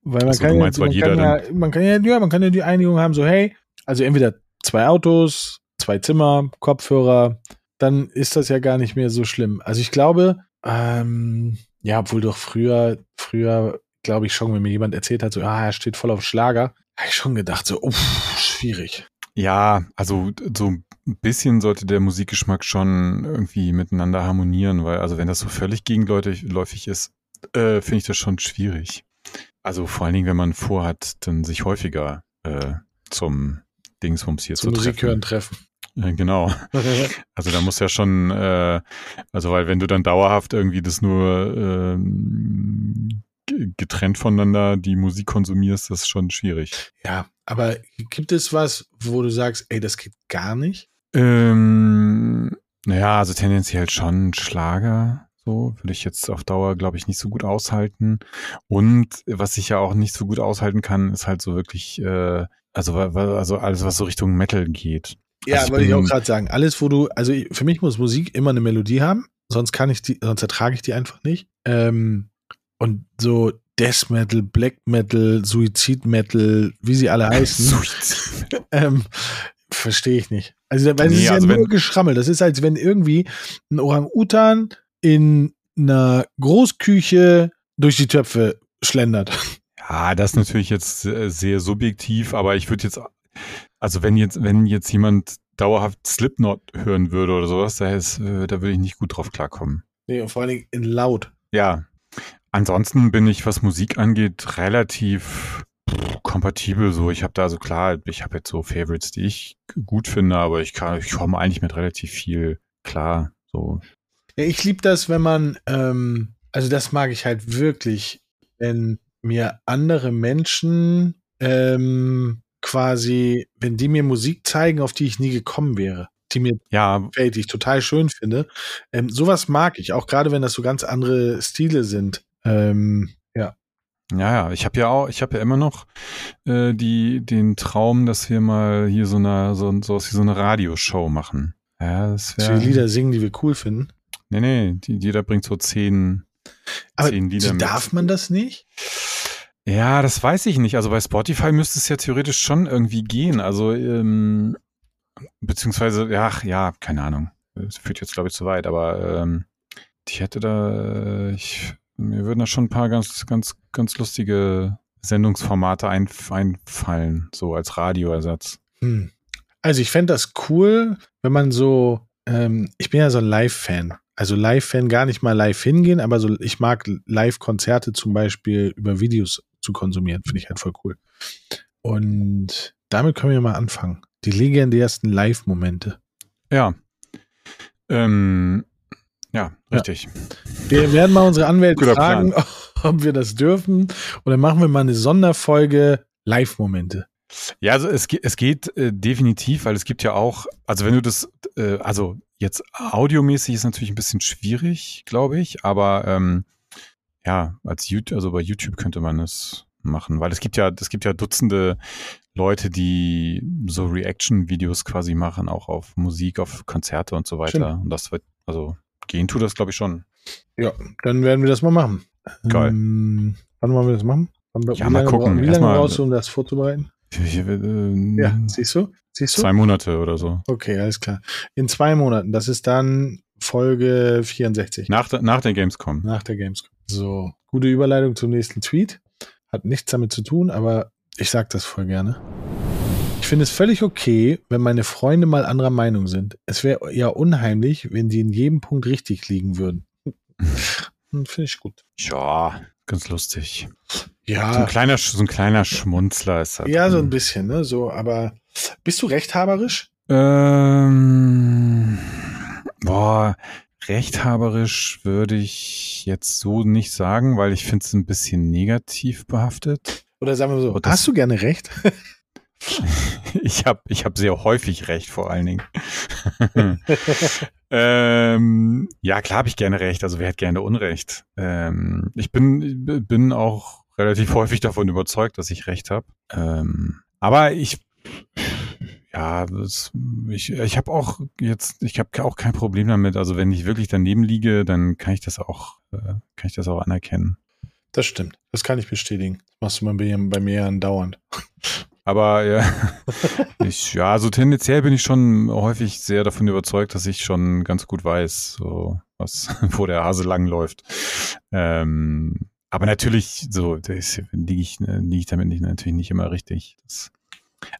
[SPEAKER 2] Weil man
[SPEAKER 3] Ach so,
[SPEAKER 2] kann, ja, man, kann ja, man kann ja, ja, man kann ja die Einigung haben, so hey, also entweder zwei Autos, zwei Zimmer, Kopfhörer, dann ist das ja gar nicht mehr so schlimm. Also ich glaube, ähm, ja, obwohl doch früher, früher, glaube ich schon, wenn mir jemand erzählt hat, so, ah, er steht voll auf Schlager, habe ich schon gedacht, so, uff, schwierig.
[SPEAKER 3] Ja, also so ein bisschen sollte der Musikgeschmack schon irgendwie miteinander harmonieren, weil also wenn das so völlig gegenläufig ist, äh, finde ich das schon schwierig. Also vor allen Dingen, wenn man vorhat, dann sich häufiger äh, zum Dingsbums hier
[SPEAKER 2] Zum
[SPEAKER 3] zu
[SPEAKER 2] Musik
[SPEAKER 3] treffen.
[SPEAKER 2] hören treffen.
[SPEAKER 3] Äh, Genau. Also da muss ja schon, äh, also weil wenn du dann dauerhaft irgendwie das nur g- getrennt voneinander die Musik konsumierst, das ist schon schwierig.
[SPEAKER 2] ja, aber gibt es was, wo du sagst, ey, das geht gar nicht?
[SPEAKER 3] Ähm, naja, also tendenziell schon Schlager. So würde ich jetzt auf Dauer, glaube ich, nicht so gut aushalten. Und was ich ja auch nicht so gut aushalten kann, ist halt so wirklich, äh, also, also alles, was so Richtung Metal geht.
[SPEAKER 2] Ja,
[SPEAKER 3] Also ich
[SPEAKER 2] wollte ich auch gerade sagen. Alles, wo du, also für mich muss Musik immer eine Melodie haben, sonst kann ich die, sonst ertrage ich die einfach nicht. Ähm, und so Death Metal, Black Metal, Suizid Metal, wie sie alle heißen, ähm, verstehe ich nicht. Also, weil es
[SPEAKER 3] Nee,
[SPEAKER 2] ist
[SPEAKER 3] also
[SPEAKER 2] ja nur
[SPEAKER 3] wenn-
[SPEAKER 2] Geschrammel. Das ist, als wenn irgendwie ein Orang-Utan in einer Großküche durch die Töpfe schlendert.
[SPEAKER 3] Ja, das ist natürlich jetzt äh, sehr subjektiv, aber ich würde jetzt, also wenn jetzt, wenn jetzt jemand dauerhaft Slipknot hören würde oder sowas, da, ist, äh, da würde ich nicht gut drauf klarkommen.
[SPEAKER 2] Nee, und vor allen Dingen in laut.
[SPEAKER 3] Ja. Ansonsten bin ich, was Musik angeht, relativ kompatibel. So, ich habe da so klar, ich habe jetzt so Favorites, die ich gut finde, aber ich kann, ich komme eigentlich mit relativ viel klar. So,
[SPEAKER 2] Ja, ich liebe das, wenn man, ähm, also das mag ich halt wirklich, wenn mir andere Menschen ähm, quasi, wenn die mir Musik zeigen, auf die ich nie gekommen wäre, die mir
[SPEAKER 3] ja,
[SPEAKER 2] gefällt, die ich total schön finde. Ähm, sowas mag ich, auch gerade wenn das so ganz andere Stile sind. Ähm, ja.
[SPEAKER 3] Ja, ja, ich habe ja auch, ich habe ja immer noch äh, die, den Traum, dass wir mal hier so eine, so, so, so eine Radioshow machen. Ja, das wäre.
[SPEAKER 2] Lieder singen, die wir cool finden.
[SPEAKER 3] Nee, nee, die, jeder bringt so zehn,
[SPEAKER 2] Aber
[SPEAKER 3] zehn Lieder
[SPEAKER 2] so
[SPEAKER 3] mit.
[SPEAKER 2] darf man das nicht?
[SPEAKER 3] Ja, das weiß ich nicht. Also bei Spotify müsste es ja theoretisch schon irgendwie gehen. Also, ähm, beziehungsweise, ja, ach, ja, keine Ahnung. Das führt jetzt, glaube ich, zu weit, aber ähm, ich hätte da, ich, mir würden da schon ein paar ganz, ganz, ganz lustige Sendungsformate ein, einfallen, so als Radioersatz.
[SPEAKER 2] Hm. Also ich fände das cool, wenn man so, ähm, ich bin ja so ein Live-Fan. Also Live-Fan gar nicht mal live hingehen, aber so, ich mag Live-Konzerte zum Beispiel über Videos zu konsumieren. Finde ich halt voll cool. Und damit können wir mal anfangen. Die legendärsten Live-Momente.
[SPEAKER 3] Ja. Ähm, ja, richtig.
[SPEAKER 2] Wir werden mal unsere Anwälte fragen, ob wir das dürfen. Und dann machen wir mal eine Sonderfolge Live-Momente.
[SPEAKER 3] Ja, also es, es geht äh, definitiv, weil es gibt ja auch, also wenn du das, äh, also jetzt audiomäßig ist natürlich ein bisschen schwierig, glaube ich, aber ähm, ja, als YouTube, also bei YouTube könnte man es machen, weil es gibt ja, es gibt ja Dutzende Leute, die so Reaction-Videos quasi machen, auch auf Musik, auf Konzerte und so weiter.
[SPEAKER 2] Stimmt.
[SPEAKER 3] Und das wird, also gehen tut das, glaube ich, schon.
[SPEAKER 2] Ja, dann werden wir das mal machen.
[SPEAKER 3] Geil.
[SPEAKER 2] Ähm, wann wollen wir das machen? Wann,
[SPEAKER 3] Ja, mal gucken.
[SPEAKER 2] bra- Wie lange
[SPEAKER 3] Erstmal-
[SPEAKER 2] brauchst du, um das vorzubereiten?
[SPEAKER 3] Äh,
[SPEAKER 2] Ja, siehst du? Siehst du?
[SPEAKER 3] Zwei Monate oder so.
[SPEAKER 2] Okay, alles klar. In zwei Monaten. Das ist dann Folge 64
[SPEAKER 3] Nach, der- nach der Gamescom.
[SPEAKER 2] nach der Gamescom. So, gute Überleitung zum nächsten Tweet. Hat nichts damit zu tun, aber ich sag das voll gerne. Ich finde es völlig okay, wenn meine Freunde mal anderer Meinung sind. Es wäre ja unheimlich, wenn die in jedem Punkt richtig liegen würden. Hm, Finde ich gut.
[SPEAKER 3] Ja, ganz lustig. So ein
[SPEAKER 2] Ja,
[SPEAKER 3] kleiner, so ein kleiner Schmunzler ist das.
[SPEAKER 2] ja, so ein bisschen, ne? So, aber bist du rechthaberisch?
[SPEAKER 3] Ähm, boah, rechthaberisch würde ich jetzt so nicht sagen, weil ich finde es ein bisschen negativ behaftet.
[SPEAKER 2] Oder sagen wir so,
[SPEAKER 3] das-
[SPEAKER 2] hast du gerne recht?
[SPEAKER 3] Ich habe ich hab sehr häufig recht, vor allen Dingen. ähm, ja, klar habe ich gerne recht. Also wer hat gerne Unrecht? Ähm, ich bin, bin auch relativ häufig davon überzeugt, dass ich recht habe. Ähm, aber ich, ja, das, ich, ich habe auch jetzt, ich habe auch kein Problem damit. Also wenn ich wirklich daneben liege, dann kann ich das auch, äh, kann ich das auch anerkennen.
[SPEAKER 2] Das stimmt. Das kann ich bestätigen. Das machst du bei mir, bei mir andauernd.
[SPEAKER 3] Aber ja, ich, ja, also tendenziell bin ich schon häufig sehr davon überzeugt, dass ich schon ganz gut weiß, so was, wo der Hase langläuft. Ähm, aber natürlich, so, liege ich, liege ich damit nicht, natürlich nicht immer richtig. Das,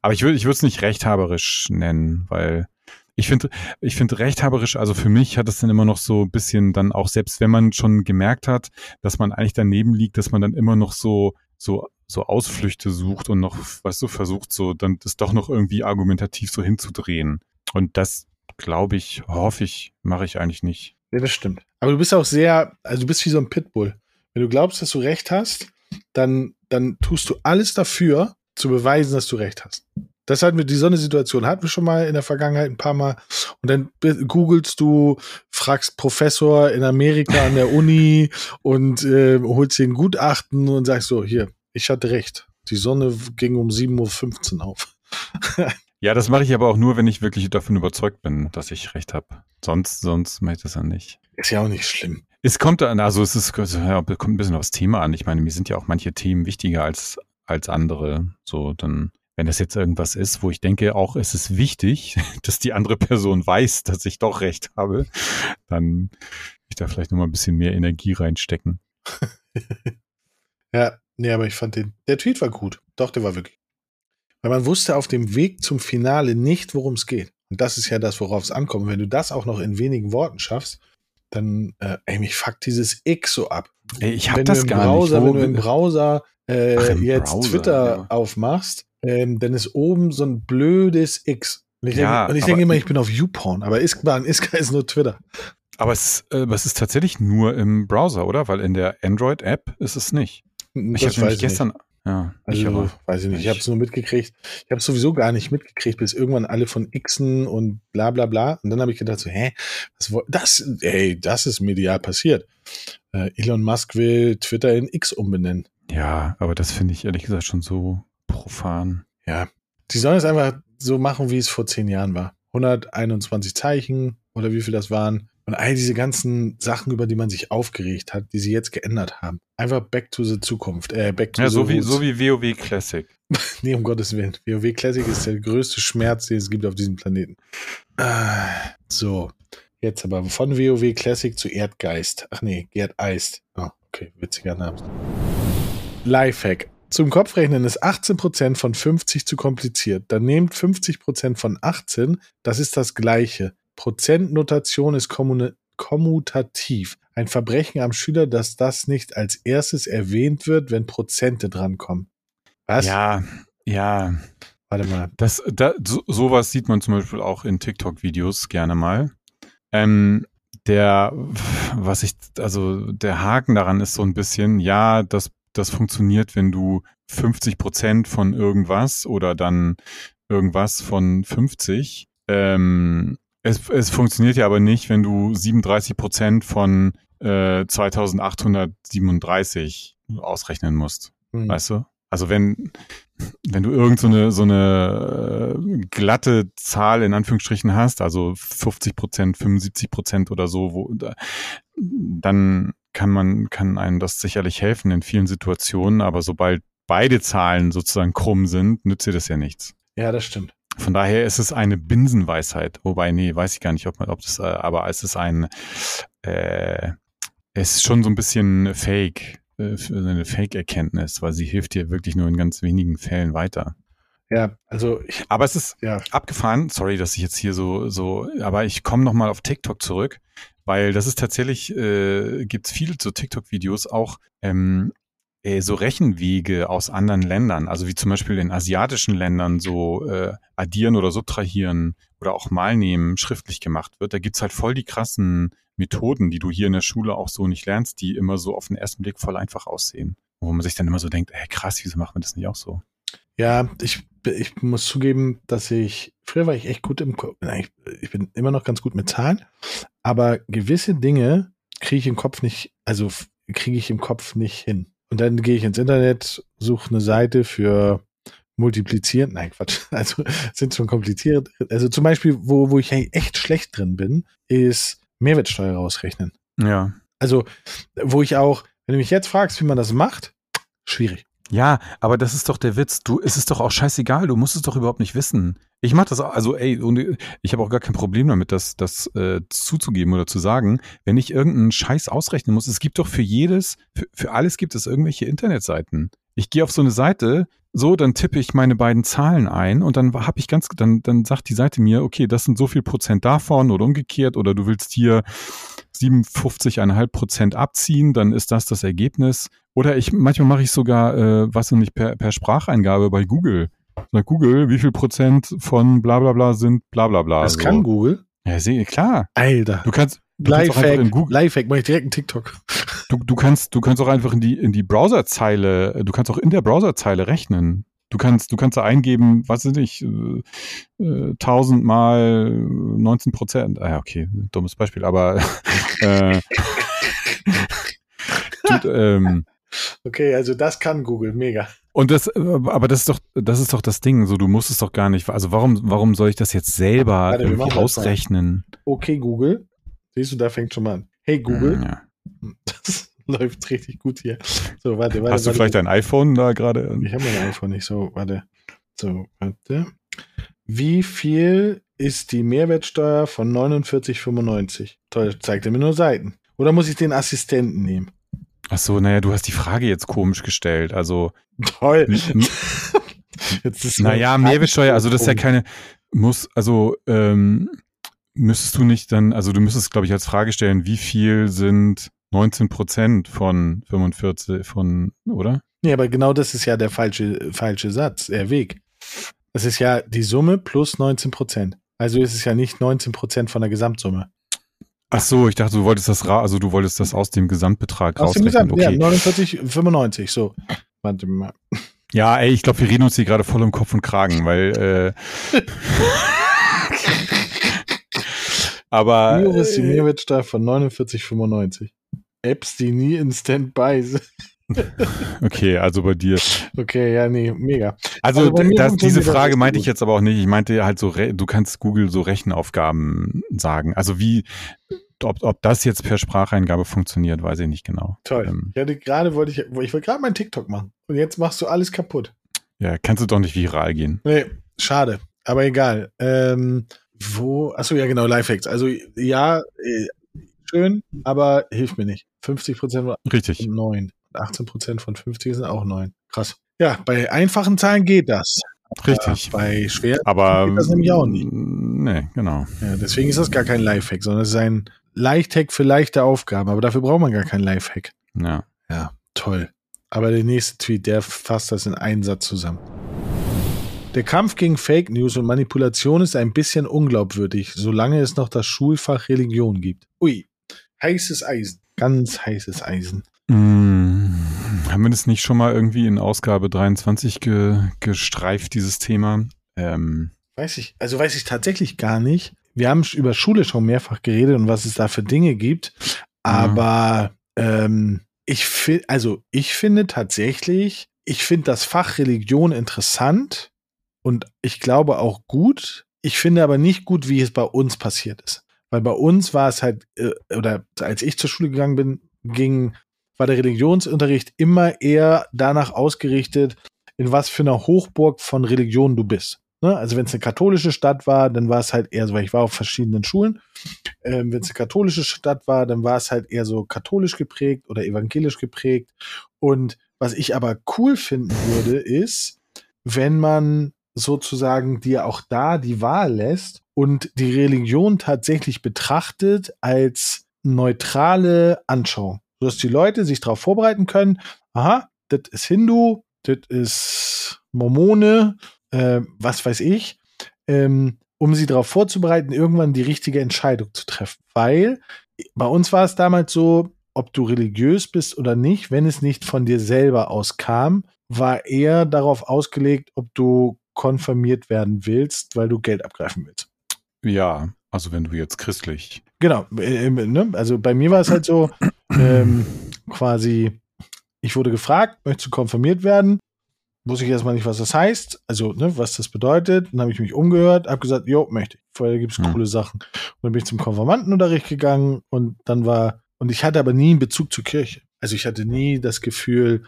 [SPEAKER 3] aber ich würde, ich würde es nicht rechthaberisch nennen, weil ich finde, ich finde rechthaberisch, also für mich hat es dann immer noch so ein bisschen dann auch, selbst wenn man schon gemerkt hat, dass man eigentlich daneben liegt, dass man dann immer noch so, so so Ausflüchte sucht und noch, weißt du, versucht so dann das doch noch irgendwie argumentativ so hinzudrehen. Und das glaube ich, hoffe ich, mache ich eigentlich nicht.
[SPEAKER 2] Ja, das stimmt. Aber du bist auch sehr, also du bist wie so ein Pitbull. Wenn du glaubst, dass du recht hast, dann, dann tust du alles dafür, zu beweisen, dass du recht hast. Das hatten wir, die so eine Situation hatten wir schon mal in der Vergangenheit ein paar Mal. Und dann googelst du, fragst Professor in Amerika an der Uni und äh, holst dir ein Gutachten und sagst so, hier, ich hatte recht. Die Sonne ging um 7.15 Uhr auf.
[SPEAKER 3] Ja, das mache ich aber auch nur, wenn ich wirklich davon überzeugt bin, dass ich recht habe. Sonst, sonst mache ich das ja nicht.
[SPEAKER 2] Ist ja auch nicht schlimm.
[SPEAKER 3] Es kommt dann, also es ist, ja, kommt ein bisschen aufs Thema an. Ich meine, mir sind ja auch manche Themen wichtiger als, als andere. So, dann, wenn das jetzt irgendwas ist, wo ich denke, auch es ist wichtig, dass die andere Person weiß, dass ich doch recht habe, dann ich da vielleicht nochmal ein bisschen mehr Energie reinstecken.
[SPEAKER 2] ja, nee, aber ich fand den, der Tweet war gut. Doch, der war wirklich weil man wusste auf dem Weg zum Finale nicht, worum es geht. Und das ist ja das, worauf es ankommt. Wenn du das auch noch in wenigen Worten schaffst, dann, äh, ey, mich fuckt dieses X so ab.
[SPEAKER 3] Ey, ich hab das gar
[SPEAKER 2] Browser,
[SPEAKER 3] nicht.
[SPEAKER 2] Wo wenn du im Browser äh, Ach, im jetzt
[SPEAKER 3] Browser,
[SPEAKER 2] Twitter
[SPEAKER 3] ja.
[SPEAKER 2] aufmachst, ähm, dann ist oben so ein blödes X. Und ich,
[SPEAKER 3] Ja,
[SPEAKER 2] denke, und ich denke immer, ich bin auf YouPorn, aber Iskban, Iska ist nur Twitter.
[SPEAKER 3] Aber es, äh, aber es ist tatsächlich nur im Browser, oder? Weil in der Android-App ist es nicht. Ich habe nämlich
[SPEAKER 2] weiß
[SPEAKER 3] gestern, ja, ich
[SPEAKER 2] Also,
[SPEAKER 3] aber.
[SPEAKER 2] weiß ich nicht. Ich
[SPEAKER 3] Ich-
[SPEAKER 2] habe es nur mitgekriegt. Ich habe es sowieso gar nicht mitgekriegt, bis irgendwann alle von Xen und bla bla bla. Und dann habe ich gedacht so, hä, was, das, ey, das ist medial passiert. Äh, Elon Musk will Twitter in X umbenennen.
[SPEAKER 3] Ja, aber das finde ich ehrlich gesagt schon so profan.
[SPEAKER 2] Ja, die sollen es einfach so machen, wie es vor zehn Jahren war. 121 Zeichen oder wie viel das waren. Und all diese ganzen Sachen, über die man sich aufgeregt hat, die sie jetzt geändert haben. Einfach back to the Zukunft. Äh, back to
[SPEAKER 3] Ja,
[SPEAKER 2] the
[SPEAKER 3] so wie, so wie WoW Classic.
[SPEAKER 2] Nee, um Gottes Willen. WoW Classic ist der größte Schmerz, den es gibt auf diesem Planeten. Ah, so. Jetzt aber von WoW Classic zu Erdgeist. Ach nee, Erdeist. Oh, okay, witziger Name. Lifehack. Zum Kopfrechnen ist 18% von 50 zu kompliziert. Dann nehmt 50% von 18, das ist das gleiche. Prozentnotation ist kommutativ. Ein Verbrechen am Schüler, dass das nicht als erstes erwähnt wird, wenn Prozente drankommen. Was?
[SPEAKER 3] Ja, ja.
[SPEAKER 2] Warte mal.
[SPEAKER 3] Das, da, so, sowas sieht man zum Beispiel auch in TikTok-Videos gerne mal. Ähm, der, was ich, also der Haken daran ist so ein bisschen, ja, das, das funktioniert, wenn du 50 Prozent von irgendwas oder dann irgendwas von 50. Ähm, es, es funktioniert ja aber nicht, wenn du 37 Prozent von äh, 2837 ausrechnen musst.
[SPEAKER 2] Hm.
[SPEAKER 3] Weißt du? Also wenn, wenn du irgend so eine, so eine äh, glatte Zahl in Anführungsstrichen hast, also 50 Prozent, 75 Prozent oder so, wo, da, dann kann man, kann einem das sicherlich helfen in vielen Situationen, aber sobald beide Zahlen sozusagen krumm sind, nützt dir das ja nichts.
[SPEAKER 2] Ja, das stimmt.
[SPEAKER 3] Von daher ist es eine Binsenweisheit. Wobei, nee, weiß ich gar nicht, ob man, ob das, äh, aber es ist ein, äh, es ist schon so ein bisschen Fake, äh, eine Fake-Erkenntnis, weil sie hilft dir wirklich nur in ganz wenigen Fällen weiter.
[SPEAKER 2] Ja, also ich,
[SPEAKER 3] Aber es ist
[SPEAKER 2] ja,
[SPEAKER 3] abgefahren. Sorry, dass ich jetzt hier so, so, aber ich komme nochmal auf TikTok zurück, weil das ist tatsächlich, äh, gibt es viele so TikTok-Videos auch, ähm, äh, so Rechenwege aus anderen Ländern, also wie zum Beispiel in asiatischen Ländern so äh, addieren oder subtrahieren oder auch mal nehmen schriftlich gemacht wird. Da gibt's halt voll die krassen Methoden, die du hier in der Schule auch so nicht lernst, die immer so auf den ersten Blick voll einfach aussehen. Wo man sich dann immer so denkt, ey, krass, wieso machen wir das nicht auch so?
[SPEAKER 2] ja, ich, ich muss zugeben, dass ich, früher war ich echt gut im Kopf, ich, ich bin immer noch ganz gut mit Zahlen, aber gewisse Dinge kriege ich im Kopf nicht, also kriege ich im Kopf nicht hin. Und dann gehe ich ins Internet, suche eine Seite für multiplizieren. Nein, Quatsch. Also sind schon kompliziert. Also zum Beispiel, wo, wo ich echt schlecht drin bin, ist Mehrwertsteuer rausrechnen.
[SPEAKER 3] Ja.
[SPEAKER 2] Also, wo ich auch, wenn du mich jetzt fragst, wie man das macht, schwierig.
[SPEAKER 3] Ja, aber das ist doch der Witz. Du, es ist doch auch scheißegal. Du musst es doch überhaupt nicht wissen. Ich mach das auch, also ey, und ich habe auch gar kein Problem damit, das, das äh, zuzugeben oder zu sagen, wenn ich irgendeinen Scheiß ausrechnen muss. Es gibt doch für jedes, für, für alles gibt es irgendwelche Internetseiten. Ich gehe auf so eine Seite, so, dann tippe ich meine beiden Zahlen ein und dann habe ich ganz, dann, dann sagt die Seite mir, okay, das sind so viel Prozent davon oder umgekehrt oder du willst hier 57,5 Prozent abziehen, dann ist das das Ergebnis. Oder ich, manchmal mache ich sogar, äh, was und nicht per, per Spracheingabe bei Google. Sag Google, wie viel Prozent von bla bla bla sind bla bla bla.
[SPEAKER 2] Das
[SPEAKER 3] so.
[SPEAKER 2] kann Google.
[SPEAKER 3] Ja, sehe, klar.
[SPEAKER 2] Alter.
[SPEAKER 3] Du kannst, du kannst auch einfach
[SPEAKER 2] Lifehack,
[SPEAKER 3] in Google,
[SPEAKER 2] Lifehack, mach ich direkt einen TikTok.
[SPEAKER 3] du, du kannst, du kannst auch einfach in die, in die Browserzeile, du kannst auch in der Browserzeile rechnen. Du kannst, du kannst da eingeben, was weiß ich, äh, äh, 1000 mal 19 Prozent. Ah, ja, okay, dummes Beispiel, aber äh, tut, ähm,
[SPEAKER 2] Okay, also das kann Google, mega.
[SPEAKER 3] und das, äh, aber das ist doch, das ist doch das Ding. So, du musst es doch gar nicht. Also warum, warum soll ich das jetzt selber
[SPEAKER 2] Warte,
[SPEAKER 3] irgendwie ausrechnen?
[SPEAKER 2] Okay, Google. Siehst du, da fängt schon mal an. Hey Google,
[SPEAKER 3] Ja.
[SPEAKER 2] läuft richtig gut hier. So, warte, warte.
[SPEAKER 3] Hast du
[SPEAKER 2] warte.
[SPEAKER 3] vielleicht dein iPhone da gerade?
[SPEAKER 2] Ich habe mein iPhone nicht so, warte. So, warte. Wie viel ist die Mehrwertsteuer von 49,95? Toll, zeigt er mir nur Seiten. Oder muss ich den Assistenten nehmen?
[SPEAKER 3] Ach so, naja, du hast die Frage jetzt komisch gestellt. Also,
[SPEAKER 2] Toll. Jetzt ist
[SPEAKER 3] naja, Mehrwertsteuer, also das ist ja keine, muss, also, ähm, müsstest du nicht dann, also du müsstest, glaube ich, als Frage stellen, wie viel sind 19 Prozent von 45, von, oder?
[SPEAKER 2] Nee, aber genau das ist ja der falsche, falsche Satz, der Weg. Das ist ja die Summe plus 19 Prozent. Also ist es ja nicht 19 Prozent von der Gesamtsumme.
[SPEAKER 3] Ach so, ich dachte, du wolltest das, also du wolltest das aus dem Gesamtbetrag
[SPEAKER 2] Aus
[SPEAKER 3] rausrechnen.
[SPEAKER 2] Gesamt, ja,
[SPEAKER 3] Okay.
[SPEAKER 2] 49, 95, so. Warte mal.
[SPEAKER 3] Ja, ey, ich glaube, wir reden uns hier gerade voll um Kopf und Kragen, weil, äh, aber,
[SPEAKER 2] hoch ist die Mehrwertsteuer von 49,95? Apps, die nie in Standby sind.
[SPEAKER 3] okay, also bei dir.
[SPEAKER 2] Okay, ja, nee, mega.
[SPEAKER 3] Also,
[SPEAKER 2] Also
[SPEAKER 3] das, diese Frage meinte ich jetzt aber auch nicht. Ich meinte halt so, du kannst Google so Rechenaufgaben sagen. Also wie, ob, ob das jetzt per Spracheingabe funktioniert, weiß ich nicht genau.
[SPEAKER 2] Toll.
[SPEAKER 3] Ähm,
[SPEAKER 2] Ich hatte gerade, wollte ich, ich wollte gerade meinen TikTok machen. Und jetzt machst du alles kaputt.
[SPEAKER 3] ja, kannst du doch nicht viral gehen.
[SPEAKER 2] Nee, schade. Aber egal. Ähm, wo, achso, ja, genau, Lifehacks. Also, ja, äh, schön, aber hilft mir nicht. 50 Prozent
[SPEAKER 3] Richtig.
[SPEAKER 2] sind 9. 18 Prozent von 50 sind auch 9. Krass. Ja, bei einfachen Zahlen geht das.
[SPEAKER 3] Richtig.
[SPEAKER 2] Ja, bei schwer.
[SPEAKER 3] Aber
[SPEAKER 2] geht das nämlich auch nicht.
[SPEAKER 3] Nee, genau.
[SPEAKER 2] Ja, deswegen ist das gar kein Lifehack, sondern es ist ein Leichthack für leichte Aufgaben. Aber dafür braucht man gar keinen Lifehack.
[SPEAKER 3] Ja.
[SPEAKER 2] Ja, toll. Aber der nächste Tweet, der fasst das in einen Satz zusammen. Der Kampf gegen Fake News und Manipulation ist ein bisschen unglaubwürdig, solange es noch das Schulfach Religion gibt. Ui, heißes Eisen. Ganz heißes Eisen.
[SPEAKER 3] Mm, haben wir das nicht schon mal irgendwie in Ausgabe 23 ge, gestreift, dieses Thema? Ähm,
[SPEAKER 2] Weiß ich, also weiß ich tatsächlich gar nicht. Wir haben über Schule schon mehrfach geredet und was es da für Dinge gibt. Aber ähm, ich finde, also ich finde tatsächlich, ich finde das Fach Religion interessant und ich glaube auch gut. Ich finde aber nicht gut, wie es bei uns passiert ist. Weil bei uns war es halt, äh, oder als ich zur Schule gegangen bin, ging, war der Religionsunterricht immer eher danach ausgerichtet, in was für einer Hochburg von Religion du bist. Ne? Also wenn es eine katholische Stadt war, dann war es halt eher so, weil ich war auf verschiedenen Schulen. Ähm, wenn es eine katholische Stadt war, dann war es halt eher so katholisch geprägt oder evangelisch geprägt. Und was ich aber cool finden würde, ist, wenn man sozusagen dir auch da die Wahl lässt und die Religion tatsächlich betrachtet als neutrale Anschauung. Sodass die Leute sich darauf vorbereiten können, aha, das ist Hindu, das ist Mormone, äh, was weiß ich, ähm, um sie darauf vorzubereiten, irgendwann die richtige Entscheidung zu treffen. Weil bei uns war es damals so, ob du religiös bist oder nicht, wenn es nicht von dir selber auskam, war eher darauf ausgelegt, ob du konfirmiert werden willst, weil du Geld abgreifen willst.
[SPEAKER 3] ja, also wenn du jetzt christlich.
[SPEAKER 2] Genau, äh, äh, ne? also bei mir war es halt so, ähm, quasi, ich wurde gefragt, möchtest du konfirmiert werden? Wusste ich erstmal nicht, was das heißt, also ne, was das bedeutet. Dann habe ich mich umgehört, habe gesagt, jo, möchte ich. Vorher gibt es
[SPEAKER 3] Hm.
[SPEAKER 2] coole Sachen. Und dann bin ich zum Konfirmandenunterricht gegangen und dann war, und ich hatte aber nie einen Bezug zur Kirche. Also ich hatte nie das Gefühl,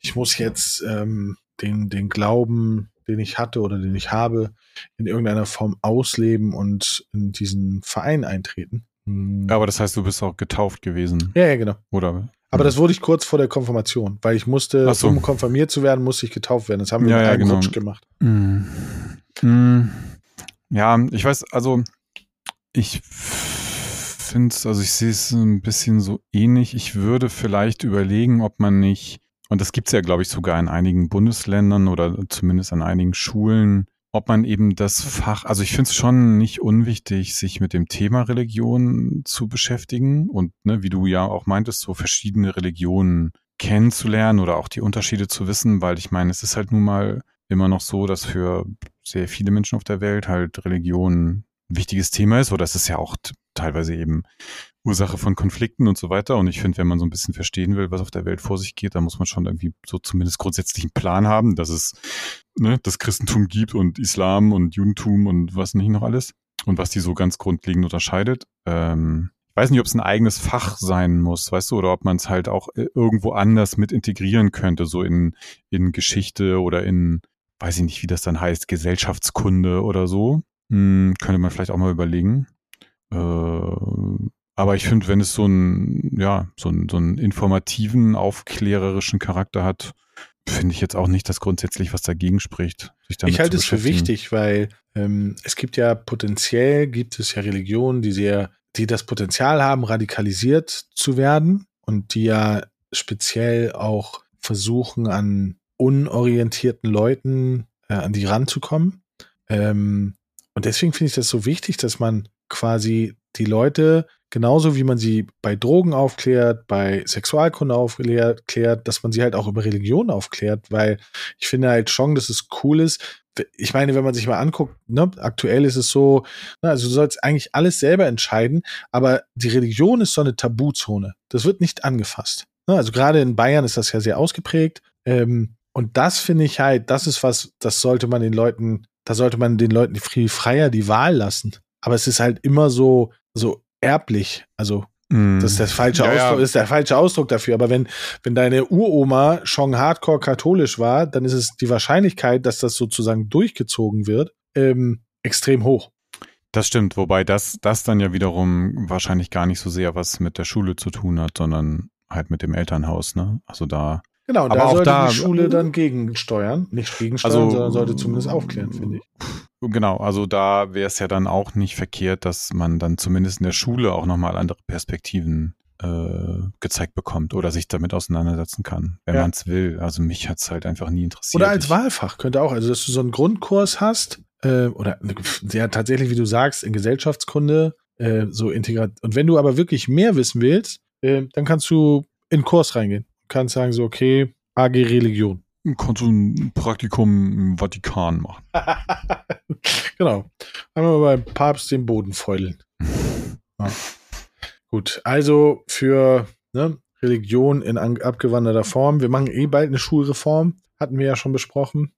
[SPEAKER 2] ich muss jetzt ähm, den, den Glauben, den ich hatte oder den ich habe, in irgendeiner Form ausleben und in diesen Verein eintreten. Hm.
[SPEAKER 3] Aber das heißt, du bist auch getauft gewesen,
[SPEAKER 2] Ja, ja, genau.
[SPEAKER 3] oder?
[SPEAKER 2] Aber das wurde ich kurz vor der Konfirmation, weil ich musste,
[SPEAKER 3] so.
[SPEAKER 2] um konfirmiert zu werden, musste ich getauft werden. Das haben wir
[SPEAKER 3] Ja,
[SPEAKER 2] mit
[SPEAKER 3] ja,
[SPEAKER 2] einem
[SPEAKER 3] genau.
[SPEAKER 2] Rutsch gemacht.
[SPEAKER 3] Mm. Mm. Ja, ich weiß, also ich finde es, also ich sehe es ein bisschen so ähnlich. Ich würde vielleicht überlegen, ob man nicht, und das gibt es ja, glaube ich, sogar in einigen Bundesländern oder zumindest an einigen Schulen, ob man eben das Fach, also ich finde es schon nicht unwichtig, sich mit dem Thema Religion zu beschäftigen und ne, wie du ja auch meintest, so verschiedene Religionen kennenzulernen oder auch die Unterschiede zu wissen, weil ich meine, es ist halt nun mal immer noch so, dass für sehr viele Menschen auf der Welt halt Religion ein wichtiges Thema ist oder es ist ja auch teilweise eben Ursache von Konflikten und so weiter. Und ich finde, wenn man so ein bisschen verstehen will, was auf der Welt vor sich geht, dann muss man schon irgendwie so zumindest grundsätzlich einen Plan haben, dass es ne, das Christentum gibt und Islam und Judentum und was nicht noch alles und was die so ganz grundlegend unterscheidet. Ähm, ich weiß nicht, ob es ein eigenes Fach sein muss, weißt du, oder ob man es halt auch äh, irgendwo anders mit integrieren könnte, so in, in Geschichte oder in, weiß ich nicht, wie das dann heißt, Gesellschaftskunde oder so. Hm, könnte man vielleicht auch mal überlegen. Äh, aber ich finde, wenn es so einen, ja, so einen, so einen informativen, aufklärerischen Charakter hat, finde ich jetzt auch nicht, dass grundsätzlich was dagegen spricht.
[SPEAKER 2] ich halte es für wichtig, weil ähm, es gibt ja potenziell, gibt es ja Religionen, die sehr, die das Potenzial haben, radikalisiert zu werden und die ja speziell auch versuchen, an unorientierten Leuten äh, an die ranzukommen. Ähm, und deswegen finde ich das so wichtig, dass man quasi die Leute genauso wie man sie bei Drogen aufklärt, bei Sexualkunde aufklärt, dass man sie halt auch über Religion aufklärt, weil ich finde halt schon, dass es cool ist. Ich meine, wenn man sich mal anguckt, ne, aktuell ist es so, ne, also du sollst eigentlich alles selber entscheiden, aber die Religion ist so eine Tabuzone. Das wird nicht angefasst. Ne, also gerade in Bayern ist das ja sehr ausgeprägt. Ähm, und das finde ich halt, das ist was, das sollte man den Leuten, da sollte man den Leuten viel freier die Wahl lassen. Aber es ist halt immer so, so erblich. Also mm. das ist der falsche ja, Ausdruck, ja. ist der falsche Ausdruck dafür. Aber wenn, wenn deine Uroma schon hardcore katholisch war, dann ist es die Wahrscheinlichkeit, dass das sozusagen durchgezogen wird, ähm, extrem hoch.
[SPEAKER 3] Das stimmt, wobei das, das dann ja wiederum wahrscheinlich gar nicht so sehr was mit der Schule zu tun hat, sondern halt mit dem Elternhaus, ne? Also da
[SPEAKER 2] Genau, aber da sollte da, die Schule dann gegensteuern. Nicht gegensteuern, also, sondern sollte zumindest aufklären, finde ich.
[SPEAKER 3] Genau, also da wäre es ja dann auch nicht verkehrt, dass man dann zumindest in der Schule auch nochmal andere Perspektiven äh, gezeigt bekommt oder sich damit auseinandersetzen kann, wenn ja. man es will. Also mich hat es halt einfach nie interessiert.
[SPEAKER 2] Oder als Wahlfach könnte auch, also dass du so einen Grundkurs hast, äh, oder ja tatsächlich, wie du sagst, in Gesellschaftskunde, äh, so integriert. Und wenn du aber wirklich mehr wissen willst, äh, dann kannst du in den Kurs reingehen kannst sagen so, okay, AG Religion.
[SPEAKER 3] Kannst du ein Praktikum im Vatikan machen.
[SPEAKER 2] genau. Einmal beim Papst den Boden feudeln. Ja. Gut, also für ne, Religion in abgewanderter Form. Wir machen eh bald eine Schulreform, hatten wir ja schon besprochen.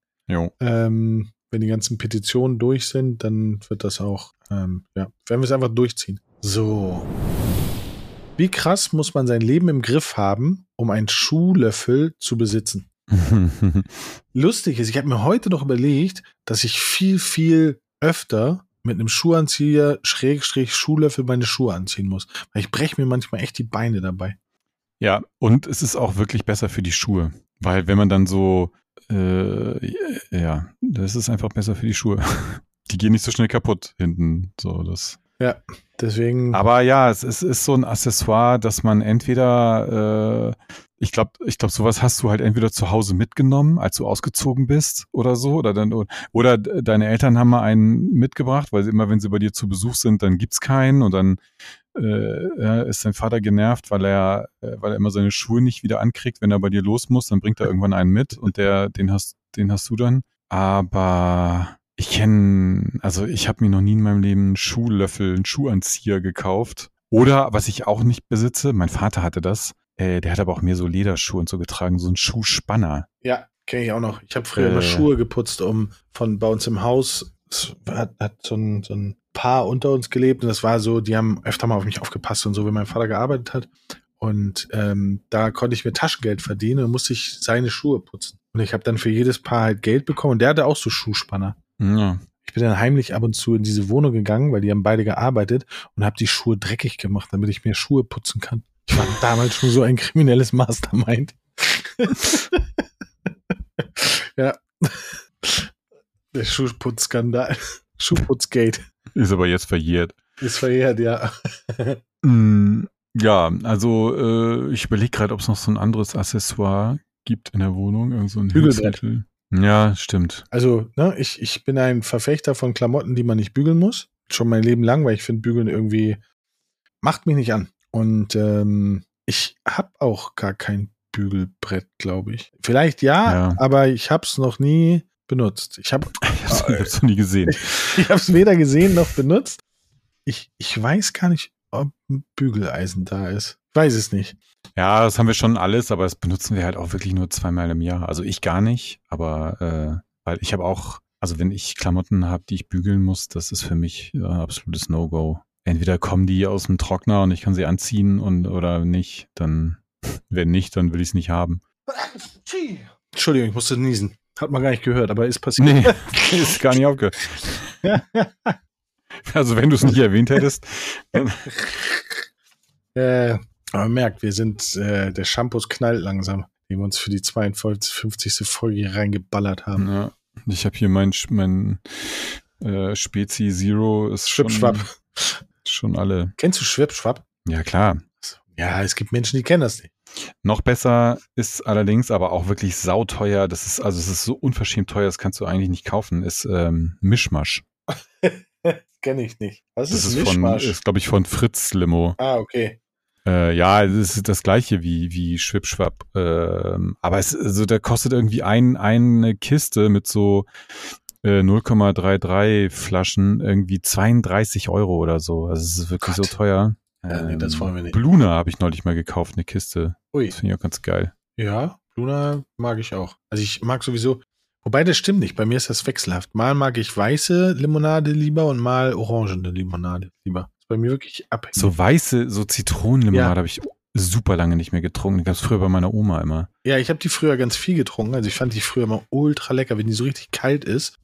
[SPEAKER 2] Ähm, wenn die ganzen Petitionen durch sind, dann wird das auch, ähm, ja, werden wir es einfach durchziehen. So. Wie krass muss man sein Leben im Griff haben, um einen Schuhlöffel zu besitzen? Lustig ist, ich habe mir heute noch überlegt, dass ich viel, viel öfter mit einem Schuhanzieher, Schrägstrich, Schuhlöffel meine Schuhe anziehen muss. Weil ich breche mir manchmal echt die Beine dabei.
[SPEAKER 3] Ja, und es ist auch wirklich besser für die Schuhe. Weil wenn man dann so, äh, ja, das ist einfach besser für die Schuhe. Die gehen nicht so schnell kaputt hinten. So, das.
[SPEAKER 2] Ja, deswegen.
[SPEAKER 3] Aber ja, es ist, ist so ein Accessoire, dass man entweder, äh, ich glaube, ich glaube, sowas hast du halt entweder zu Hause mitgenommen, als du ausgezogen bist oder so, oder dann, oder deine Eltern haben mal einen mitgebracht, weil immer, wenn sie bei dir zu Besuch sind, dann gibt's keinen und dann äh, ist dein Vater genervt, weil er, äh, weil er immer seine Schuhe nicht wieder ankriegt, wenn er bei dir los muss, dann bringt er irgendwann einen mit und der, den hast, den hast du dann. Aber ich kenne, also ich habe mir noch nie in meinem Leben einen Schuhlöffel, einen Schuhanzieher gekauft. Oder was ich auch nicht besitze, mein Vater hatte das, äh, der hat aber auch mehr so Lederschuhe und so getragen, so ein Schuhspanner.
[SPEAKER 2] Ja, kenne ich auch noch. Ich habe früher äh, immer Schuhe geputzt, um von bei uns im Haus, es hat, hat so, ein, so ein Paar unter uns gelebt und das war so, die haben öfter mal auf mich aufgepasst und so, wenn mein Vater gearbeitet hat. Und ähm, da konnte ich mir Taschengeld verdienen und musste ich seine Schuhe putzen. Und ich habe dann für jedes Paar halt Geld bekommen. Und der hatte auch so Schuhspanner.
[SPEAKER 3] Ja.
[SPEAKER 2] Ich bin dann heimlich ab und zu in diese Wohnung gegangen, weil die haben beide gearbeitet und habe die Schuhe dreckig gemacht, damit ich mir Schuhe putzen kann. Damals schon so ein kriminelles Mastermind. ja. Der Schuhputzskandal. Schuhputzgate.
[SPEAKER 3] Ist aber jetzt verjährt.
[SPEAKER 2] Ist verjährt, ja.
[SPEAKER 3] Mm, ja, also äh, ich überlege gerade, ob es noch so ein anderes Accessoire gibt in der Wohnung. Irgend so ein
[SPEAKER 2] Bügelbrett.
[SPEAKER 3] Ja, stimmt.
[SPEAKER 2] Also, ne, ich, ich bin ein Verfechter von Klamotten, die man nicht bügeln muss. Schon mein Leben lang, weil ich finde, bügeln irgendwie macht mich nicht an. Und ähm, ich habe auch gar kein Bügelbrett, glaube ich. Vielleicht ja,
[SPEAKER 3] Ja.
[SPEAKER 2] aber ich habe es noch nie benutzt. Ich habe
[SPEAKER 3] ich hab's noch nie gesehen.
[SPEAKER 2] ich habe es weder gesehen noch benutzt. Ich, ich weiß gar nicht, ob ein Bügeleisen da ist. Ich weiß es nicht.
[SPEAKER 3] Ja, das haben wir schon alles, aber das benutzen wir halt auch wirklich nur zweimal im Jahr. Also ich gar nicht, aber äh, weil ich habe auch, also wenn ich Klamotten habe, die ich bügeln muss, das ist für mich äh, ein absolutes No-Go. Entweder kommen die aus dem Trockner und ich kann sie anziehen und oder nicht, dann wenn nicht, dann will ich es nicht haben.
[SPEAKER 2] Entschuldigung, ich musste niesen. Hat man gar nicht gehört, aber ist passiert.
[SPEAKER 3] Nee, ist gar nicht aufgehört. Also wenn du es nicht erwähnt hättest,
[SPEAKER 2] Äh, aber man merkt, wir sind, äh, der Shampoos knallt langsam, den wir uns für die 52. Folge hier reingeballert haben.
[SPEAKER 3] ja, ich habe hier mein, mein äh, Spezi Zero ist schon,
[SPEAKER 2] Schwipschwapp.
[SPEAKER 3] Schon alle.
[SPEAKER 2] Kennst du Schwipschwapp?
[SPEAKER 3] Ja klar,
[SPEAKER 2] Ja, es gibt Menschen, die kennen das nicht.
[SPEAKER 3] Noch besser ist allerdings aber auch wirklich sauteuer. Das ist, also es ist so unverschämt teuer, das kannst du eigentlich nicht kaufen, ist ähm, Mischmasch.
[SPEAKER 2] Kenne ich nicht. Was
[SPEAKER 3] Das
[SPEAKER 2] ist,
[SPEAKER 3] ist von,
[SPEAKER 2] Mischmasch?
[SPEAKER 3] ist glaube ich von Fritz Limo.
[SPEAKER 2] ah, okay.
[SPEAKER 3] Äh, ja, es ist das gleiche wie, wie Schwipschwapp. Ähm, aber es, also der kostet irgendwie ein, eine Kiste mit so äh, 0,33 Flaschen irgendwie 32 Euro oder so. Also es ist wirklich
[SPEAKER 2] Gott.
[SPEAKER 3] so teuer.
[SPEAKER 2] Ja, nee, das wollen wir nicht.
[SPEAKER 3] Bluna habe ich neulich mal gekauft, eine Kiste.
[SPEAKER 2] Ui.
[SPEAKER 3] Das finde ich auch ganz geil.
[SPEAKER 2] Ja, Luna mag ich auch. Also ich mag sowieso, wobei das stimmt nicht, bei mir ist das wechselhaft. Mal mag ich weiße Limonade lieber und mal orangene Limonade lieber. Ist bei mir wirklich abhängig.
[SPEAKER 3] So weiße, so Zitronenlimonade
[SPEAKER 2] Ja.
[SPEAKER 3] habe ich super lange nicht mehr getrunken. Die gab es früher bei meiner Oma immer.
[SPEAKER 2] Ja, ich habe die früher ganz viel getrunken. Also ich fand die früher immer ultra lecker, wenn die so richtig kalt ist.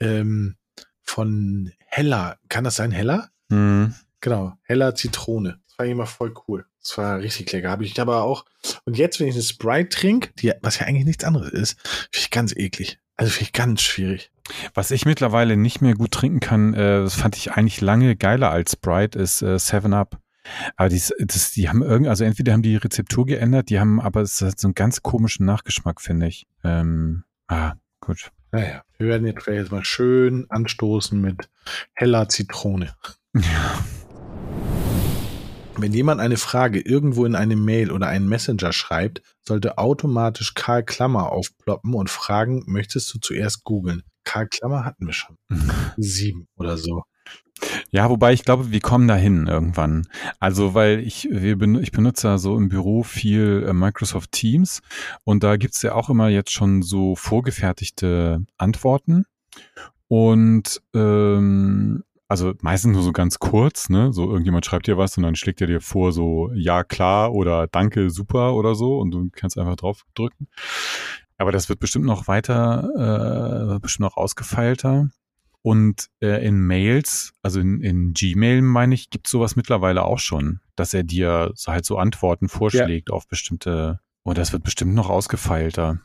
[SPEAKER 2] Ähm, von Hella. Kann das sein, Hella?
[SPEAKER 3] Hm.
[SPEAKER 2] Genau, Hella Zitrone. Das war immer voll cool. Das war richtig lecker. Habe ich aber auch. Und jetzt, wenn ich eine Sprite trinke, die, was ja eigentlich nichts anderes ist, finde ich ganz eklig. Also finde ich ganz schwierig.
[SPEAKER 3] Was ich mittlerweile nicht mehr gut trinken kann, äh, das fand ich eigentlich lange geiler als Sprite, ist äh, 7-Up. Aber dies, das, die haben irgendwie, also entweder haben die Rezeptur geändert, die haben aber es hat so einen ganz komischen Nachgeschmack, finde ich. Ähm, ah, gut.
[SPEAKER 2] Naja, wir werden jetzt gleich mal schön anstoßen mit heller Zitrone.
[SPEAKER 3] Ja.
[SPEAKER 2] Wenn jemand eine Frage irgendwo in eine Mail oder einen Messenger schreibt, sollte automatisch Karl Klammer aufploppen und fragen, möchtest du zuerst googeln? Karl Klammer hatten wir schon. Sieben oder so.
[SPEAKER 3] Ja, wobei ich glaube, wir kommen dahin irgendwann. Also, weil ich, wir ben, ich benutze ja so im Büro viel äh, Microsoft Teams und da gibt's ja auch immer jetzt schon so vorgefertigte Antworten. Und ähm, also meistens nur so ganz kurz, ne? So irgendjemand schreibt dir was und dann schlägt er dir vor, so ja klar oder danke, super oder so und du kannst einfach drauf drücken. Aber das wird bestimmt noch weiter, äh, bestimmt noch ausgefeilter. Und äh, in Mails, also in, in Gmail, meine ich, gibt sowas mittlerweile auch schon, dass er dir so halt so Antworten vorschlägt auf bestimmte, und das wird bestimmt noch ausgefeilter.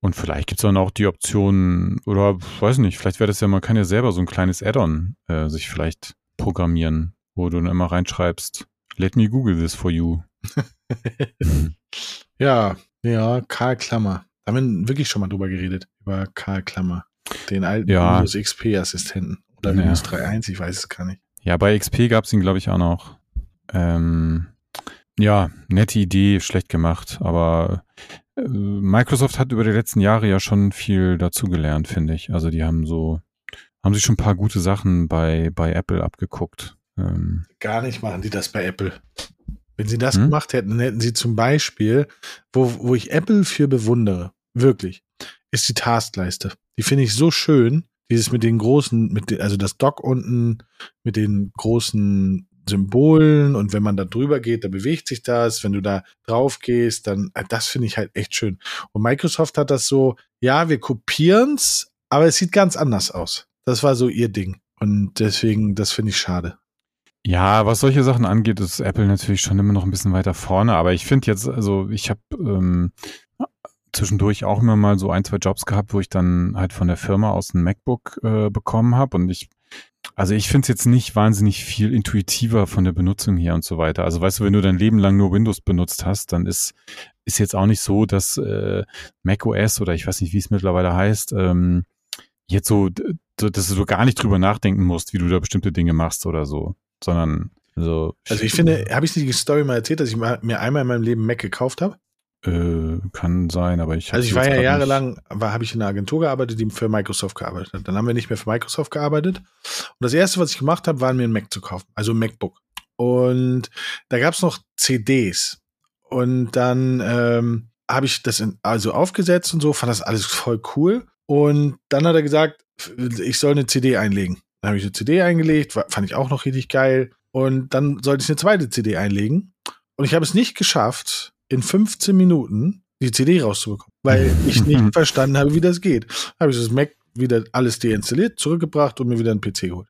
[SPEAKER 3] Und vielleicht gibt's dann auch die Option, oder weiß nicht, vielleicht wäre das ja, man kann ja selber so ein kleines Add-on äh, sich vielleicht programmieren, wo du dann immer reinschreibst, let me Google this for you.
[SPEAKER 2] Ja, ja, Karl Klammer. Da haben wir wirklich schon mal drüber geredet, über Karl Klammer. Den alten
[SPEAKER 3] Ja.
[SPEAKER 2] Windows XP-Assistenten. Oder
[SPEAKER 3] Ja.
[SPEAKER 2] Windows 3.1, ich weiß es gar nicht.
[SPEAKER 3] Ja, bei XP gab's ihn, glaube ich, auch noch. Ähm, ja, nette Idee, schlecht gemacht, aber äh, Microsoft hat über die letzten Jahre ja schon viel dazugelernt, finde ich. Also die haben so, haben sich schon ein paar gute Sachen bei, bei Apple abgeguckt. Ähm,
[SPEAKER 2] Gar nicht machen die das bei Apple. Wenn sie das
[SPEAKER 3] Hm?
[SPEAKER 2] gemacht hätten, dann hätten sie zum Beispiel, wo, wo ich Apple für bewundere, wirklich, ist die Taskleiste. Die finde ich so schön. Dieses mit den großen, mit den, also das Dock unten mit den großen Symbolen und wenn man da drüber geht, da bewegt sich das. Wenn du da drauf gehst, dann, äh, das finde ich halt echt schön. Und Microsoft hat das so, ja, wir kopieren's, aber es sieht ganz anders aus. Das war so ihr Ding. Und deswegen, das finde ich schade.
[SPEAKER 3] Ja, was solche Sachen angeht, ist Apple natürlich schon immer noch ein bisschen weiter vorne. Aber ich finde jetzt, also ich habe ähm, zwischendurch auch immer mal so ein, zwei Jobs gehabt, wo ich dann halt von der Firma aus ein MacBook äh, bekommen habe. Und ich Also ich finde es jetzt nicht wahnsinnig viel intuitiver von der Benutzung her und so weiter. Also weißt du, wenn du dein Leben lang nur Windows benutzt hast, dann ist ist jetzt auch nicht so, dass äh, macOS oder ich weiß nicht, wie es mittlerweile heißt, ähm, jetzt so, dass du gar nicht drüber nachdenken musst, wie du da bestimmte Dinge machst oder so, sondern also.
[SPEAKER 2] Also ich finde, habe ich die Story mal erzählt, dass ich mir einmal in meinem Leben Mac gekauft habe?
[SPEAKER 3] Äh, kann sein, aber ich
[SPEAKER 2] Also ich war ja jahrelang, war, habe ich in einer Agentur gearbeitet, die für Microsoft gearbeitet hat. Dann haben wir nicht mehr für Microsoft gearbeitet. Und das erste, was ich gemacht habe, war mir ein Mac zu kaufen, also ein MacBook. Und da gab es noch CDs. Und dann ähm, habe ich das in, also aufgesetzt und so, fand das alles voll cool. Und dann hat er gesagt, ich soll eine CD einlegen. Dann habe ich eine CD eingelegt, fand ich auch noch richtig geil. Und dann sollte ich eine zweite CD einlegen. Und ich habe es nicht geschafft, in 15 Minuten die CD rauszubekommen, weil ich nicht verstanden habe, wie das geht. Habe ich das Mac wieder alles deinstalliert, zurückgebracht und mir wieder einen PC geholt.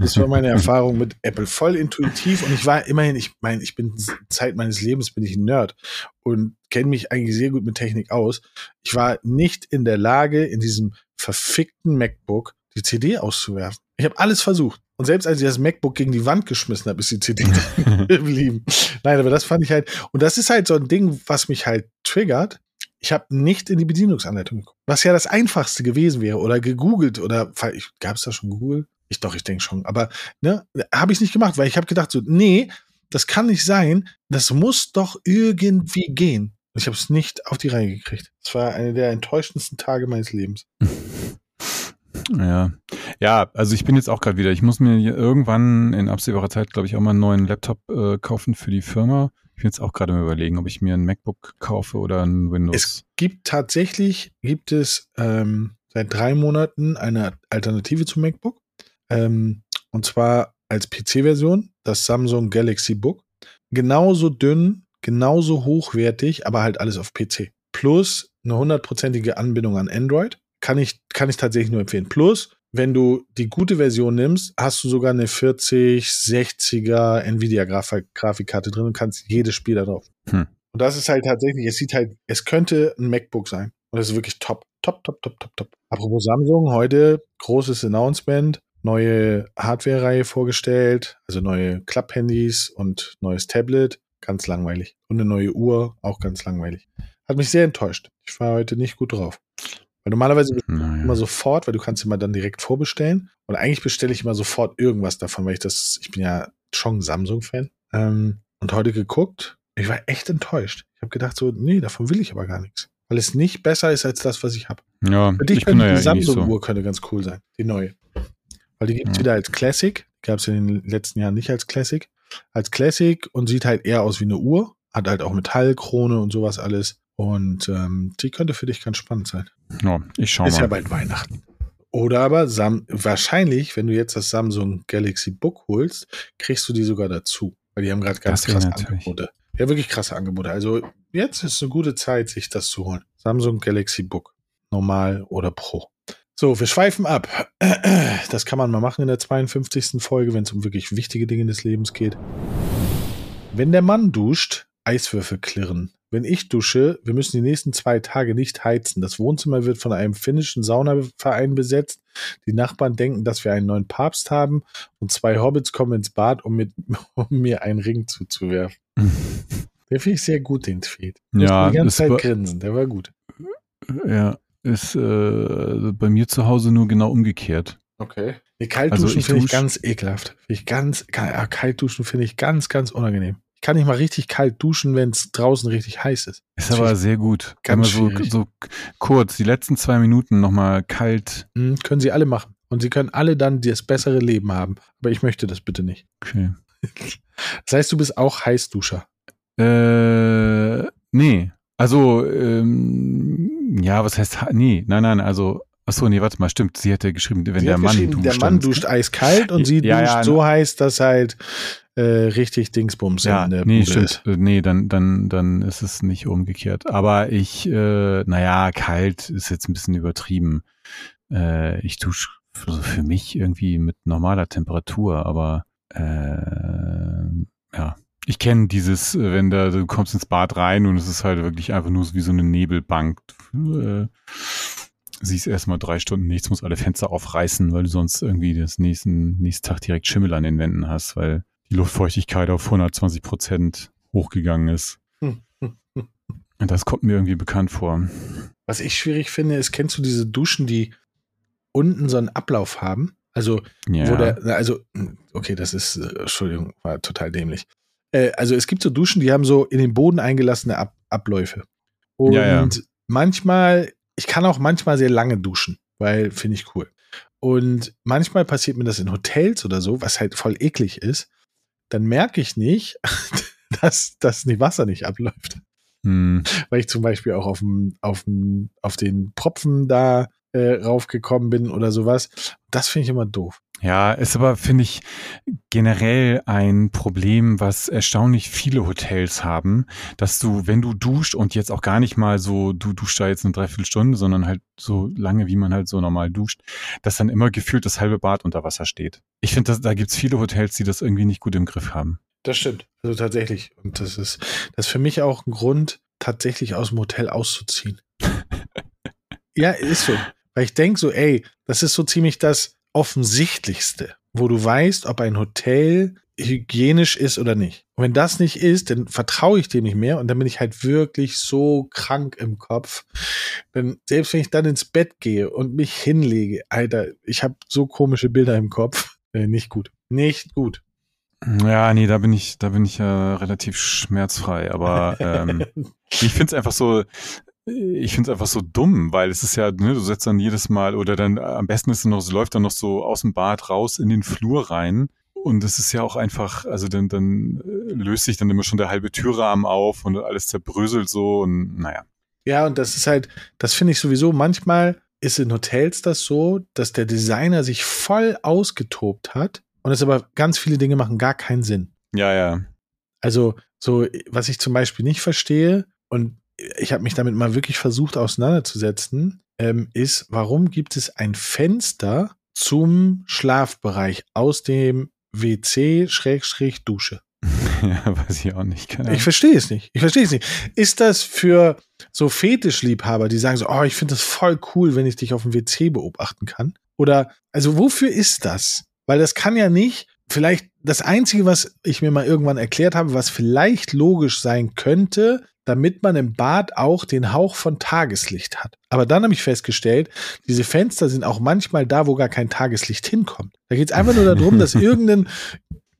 [SPEAKER 2] Das war meine Erfahrung mit Apple. Voll intuitiv und ich war immerhin, ich meine, ich bin Zeit meines Lebens bin ich ein Nerd und kenne mich eigentlich sehr gut mit Technik aus. Ich war nicht in der Lage, in diesem verfickten MacBook die CD auszuwerfen. Ich habe alles versucht. Und selbst als ich das MacBook gegen die Wand geschmissen habe, ist die CD geblieben. Nein, aber das fand ich halt, und das ist halt so ein Ding, was mich halt triggert. Ich habe nicht in die Bedienungsanleitung geguckt, was ja das einfachste gewesen wäre oder gegoogelt oder gab es da schon Google? Ich doch, ich denke schon, aber ne, habe ich nicht gemacht, weil ich habe gedacht so, nee, das kann nicht sein, das muss doch irgendwie gehen. Und ich habe es nicht auf die Reihe gekriegt. Das war einer der enttäuschendsten Tage meines Lebens.
[SPEAKER 3] Ja, ja, also ich bin jetzt auch gerade wieder. Ich muss mir irgendwann in absehbarer Zeit, glaube ich, auch mal einen neuen Laptop äh, kaufen für die Firma. Ich bin jetzt auch gerade überlegen, ob ich mir ein MacBook kaufe oder ein Windows.
[SPEAKER 2] Es gibt tatsächlich, gibt es ähm, seit drei Monaten eine Alternative zum MacBook. Ähm, und zwar als PC-Version, das Samsung Galaxy Book. Genauso dünn, genauso hochwertig, aber halt alles auf PC. Plus eine hundertprozentige Anbindung an Android kann ich, kann ich tatsächlich nur empfehlen. Plus, wenn du die gute Version nimmst, hast du sogar eine 40, 60er Nvidia-Grafikkarte drin und kannst jedes Spiel da drauf. Hm. Und das ist halt tatsächlich, es sieht halt, es könnte ein MacBook sein. Und das ist wirklich top. Top, top, top, top, top. Apropos Samsung, heute großes Announcement. Neue Hardware-Reihe vorgestellt, also neue Klapp-Handys und neues Tablet. Ganz langweilig. Und eine neue Uhr, auch ganz langweilig. Hat mich sehr enttäuscht. Ich war heute nicht gut drauf. Weil normalerweise naja. immer sofort, weil du kannst immer dann direkt vorbestellen. Und eigentlich bestelle ich immer sofort irgendwas davon, weil ich das, ich bin ja schon Samsung-Fan. Ähm, und heute geguckt, ich war echt enttäuscht. Ich habe gedacht so, nee, davon will ich aber gar nichts. Weil es nicht besser ist als das, was ich habe.
[SPEAKER 3] Ja,
[SPEAKER 2] Für dich könnte die ja Samsung-Uhr so. könnte ganz cool sein, die neue. Weil die gibt es ja. wieder als Classic. Gab es in den letzten Jahren nicht als Classic. Als Classic und sieht halt eher aus wie eine Uhr. Hat halt auch Metallkrone und sowas alles. Und ähm, die könnte für dich ganz spannend sein.
[SPEAKER 3] Ja, ich schau
[SPEAKER 2] Ist
[SPEAKER 3] mal.
[SPEAKER 2] ja bald Weihnachten. Oder aber Sam wahrscheinlich, wenn du jetzt das Samsung Galaxy Book holst, kriegst du die sogar dazu. Weil die haben gerade ganz das krasse Angebote. Ja, wirklich krasse Angebote. Also jetzt ist eine gute Zeit, sich das zu holen. Samsung Galaxy Book. Normal oder Pro. So, wir schweifen ab. Das kann man mal machen in der 52. Folge, wenn es um wirklich wichtige Dinge des Lebens geht. Wenn der Mann duscht, Eiswürfel klirren. Wenn ich dusche, wir müssen die nächsten zwei Tage nicht heizen. Das Wohnzimmer wird von einem finnischen Saunaverein besetzt. Die Nachbarn denken, dass wir einen neuen Papst haben und zwei Hobbits kommen ins Bad, um, mit, um mir einen Ring zuzuwerfen. Der finde ich sehr gut, den Tweet.
[SPEAKER 3] Ja,
[SPEAKER 2] die ganze Zeit grinsen, der war gut.
[SPEAKER 3] Ja, ist äh, bei mir zu Hause nur genau umgekehrt.
[SPEAKER 2] Okay. Nee, Kaltduschen also finde ich ganz ekelhaft. Finde ich ganz, Kaltduschen finde ich ganz, ganz unangenehm. Ich kann nicht mal richtig kalt duschen, wenn es draußen richtig heiß ist.
[SPEAKER 3] Ist aber sehr gut. Ganz so, so kurz, die letzten zwei Minuten nochmal kalt.
[SPEAKER 2] Mhm, können Sie alle machen. Und Sie können alle dann das bessere Leben haben. Aber ich möchte das bitte nicht.
[SPEAKER 3] Okay.
[SPEAKER 2] Das heißt, du bist auch Heißduscher.
[SPEAKER 3] Äh, nee. Also, ähm, ja, was heißt, nee, nein, nein, also Achso, nee, warte mal, stimmt. Sie hätte geschrieben, wenn der Mann duscht.
[SPEAKER 2] Der Mann duscht eiskalt und sie ja, duscht ja, so heiß, dass halt äh, richtig Dingsbums
[SPEAKER 3] ja, in der nee, Bude stimmt. Ist. Äh, nee, dann, dann, dann ist es nicht umgekehrt. Aber ich, äh, naja, kalt ist jetzt ein bisschen übertrieben. Äh, ich dusche also für mich irgendwie mit normaler Temperatur, aber äh, ja. Ich kenne dieses, äh, wenn da, du kommst ins Bad rein und es ist halt wirklich einfach nur wie so eine Nebelbank. Äh, siehst erstmal drei Stunden nichts, musst alle Fenster aufreißen, weil du sonst irgendwie das nächsten, nächsten Tag direkt Schimmel an den Wänden hast, weil die Luftfeuchtigkeit auf 120 Prozent hochgegangen ist. Und das kommt mir irgendwie bekannt vor.
[SPEAKER 2] Was ich schwierig finde, ist, kennst du diese Duschen, die unten so einen Ablauf haben? Also, ja. wo der, also, okay, das ist, äh, Entschuldigung, war total dämlich. Äh, also, es gibt so Duschen, die haben so in den Boden eingelassene Ab Abläufe. Und ja, ja. manchmal, ich kann auch manchmal sehr lange duschen, weil finde ich cool. Und manchmal passiert mir das in Hotels oder so, was halt voll eklig ist. Dann merke ich nicht, dass, die Wasser nicht abläuft. Hm. Weil ich zum Beispiel auch auf, dem, auf, dem, auf den Propfen da äh, raufgekommen bin oder sowas. Das finde ich immer doof.
[SPEAKER 3] Ja, ist aber, finde ich, generell ein Problem, was erstaunlich viele Hotels haben, dass du, wenn du duscht und jetzt auch gar nicht mal so, du duschst da jetzt eine Dreiviertelstunde, sondern halt so lange, wie man halt so normal duscht, dass dann immer gefühlt das halbe Bad unter Wasser steht. Ich finde, da gibt's viele Hotels, die das irgendwie nicht gut im Griff haben.
[SPEAKER 2] Das stimmt. Also tatsächlich. Und das ist, das ist für mich auch ein Grund, tatsächlich aus dem Hotel auszuziehen. ja, ist so. Weil ich denke so, ey, das ist so ziemlich das Offensichtlichste, wo du weißt, ob ein Hotel hygienisch ist oder nicht. Und wenn das nicht ist, dann vertraue ich dem nicht mehr und dann bin ich halt wirklich so krank im Kopf. Denn selbst wenn ich dann ins Bett gehe und mich hinlege, Alter, ich habe so komische Bilder im Kopf. Äh, nicht gut. Nicht gut.
[SPEAKER 3] Ja, nee, da bin ich, da bin ich ja relativ schmerzfrei. Aber ähm, ich finde es einfach so, ich finde es einfach so dumm, weil es ist ja, ne, du setzt dann jedes Mal oder dann am besten ist es noch, es läuft dann noch so aus dem Bad raus in den Flur rein. Und es ist ja auch einfach, also dann, dann äh, löst sich dann immer schon der halbe Türrahmen auf und alles zerbröselt so und naja.
[SPEAKER 2] Ja, und das ist halt, das finde ich sowieso, manchmal ist in Hotels das so, dass der Designer sich voll ausgetobt hat und es aber ganz viele Dinge machen gar keinen Sinn.
[SPEAKER 3] Ja, ja.
[SPEAKER 2] Also, so, was ich zum Beispiel nicht verstehe, und ich habe mich damit mal wirklich versucht auseinanderzusetzen, ähm, ist, warum gibt es ein Fenster zum Schlafbereich aus dem WC-Dusche?
[SPEAKER 3] Ja, weiß ich auch nicht.
[SPEAKER 2] Keine ich verstehe es nicht. Ich verstehe es nicht. Ist das für so Fetischliebhaber, die sagen so, oh, ich finde das voll cool, wenn ich dich auf dem WC beobachten kann? Oder, also wofür ist das? Weil das kann ja nicht, vielleicht das Einzige, was ich mir mal irgendwann erklärt habe, was vielleicht logisch sein könnte, damit man im Bad auch den Hauch von Tageslicht hat. Aber dann habe ich festgestellt, diese Fenster sind auch manchmal da, wo gar kein Tageslicht hinkommt. Da geht es einfach nur darum, dass irgendein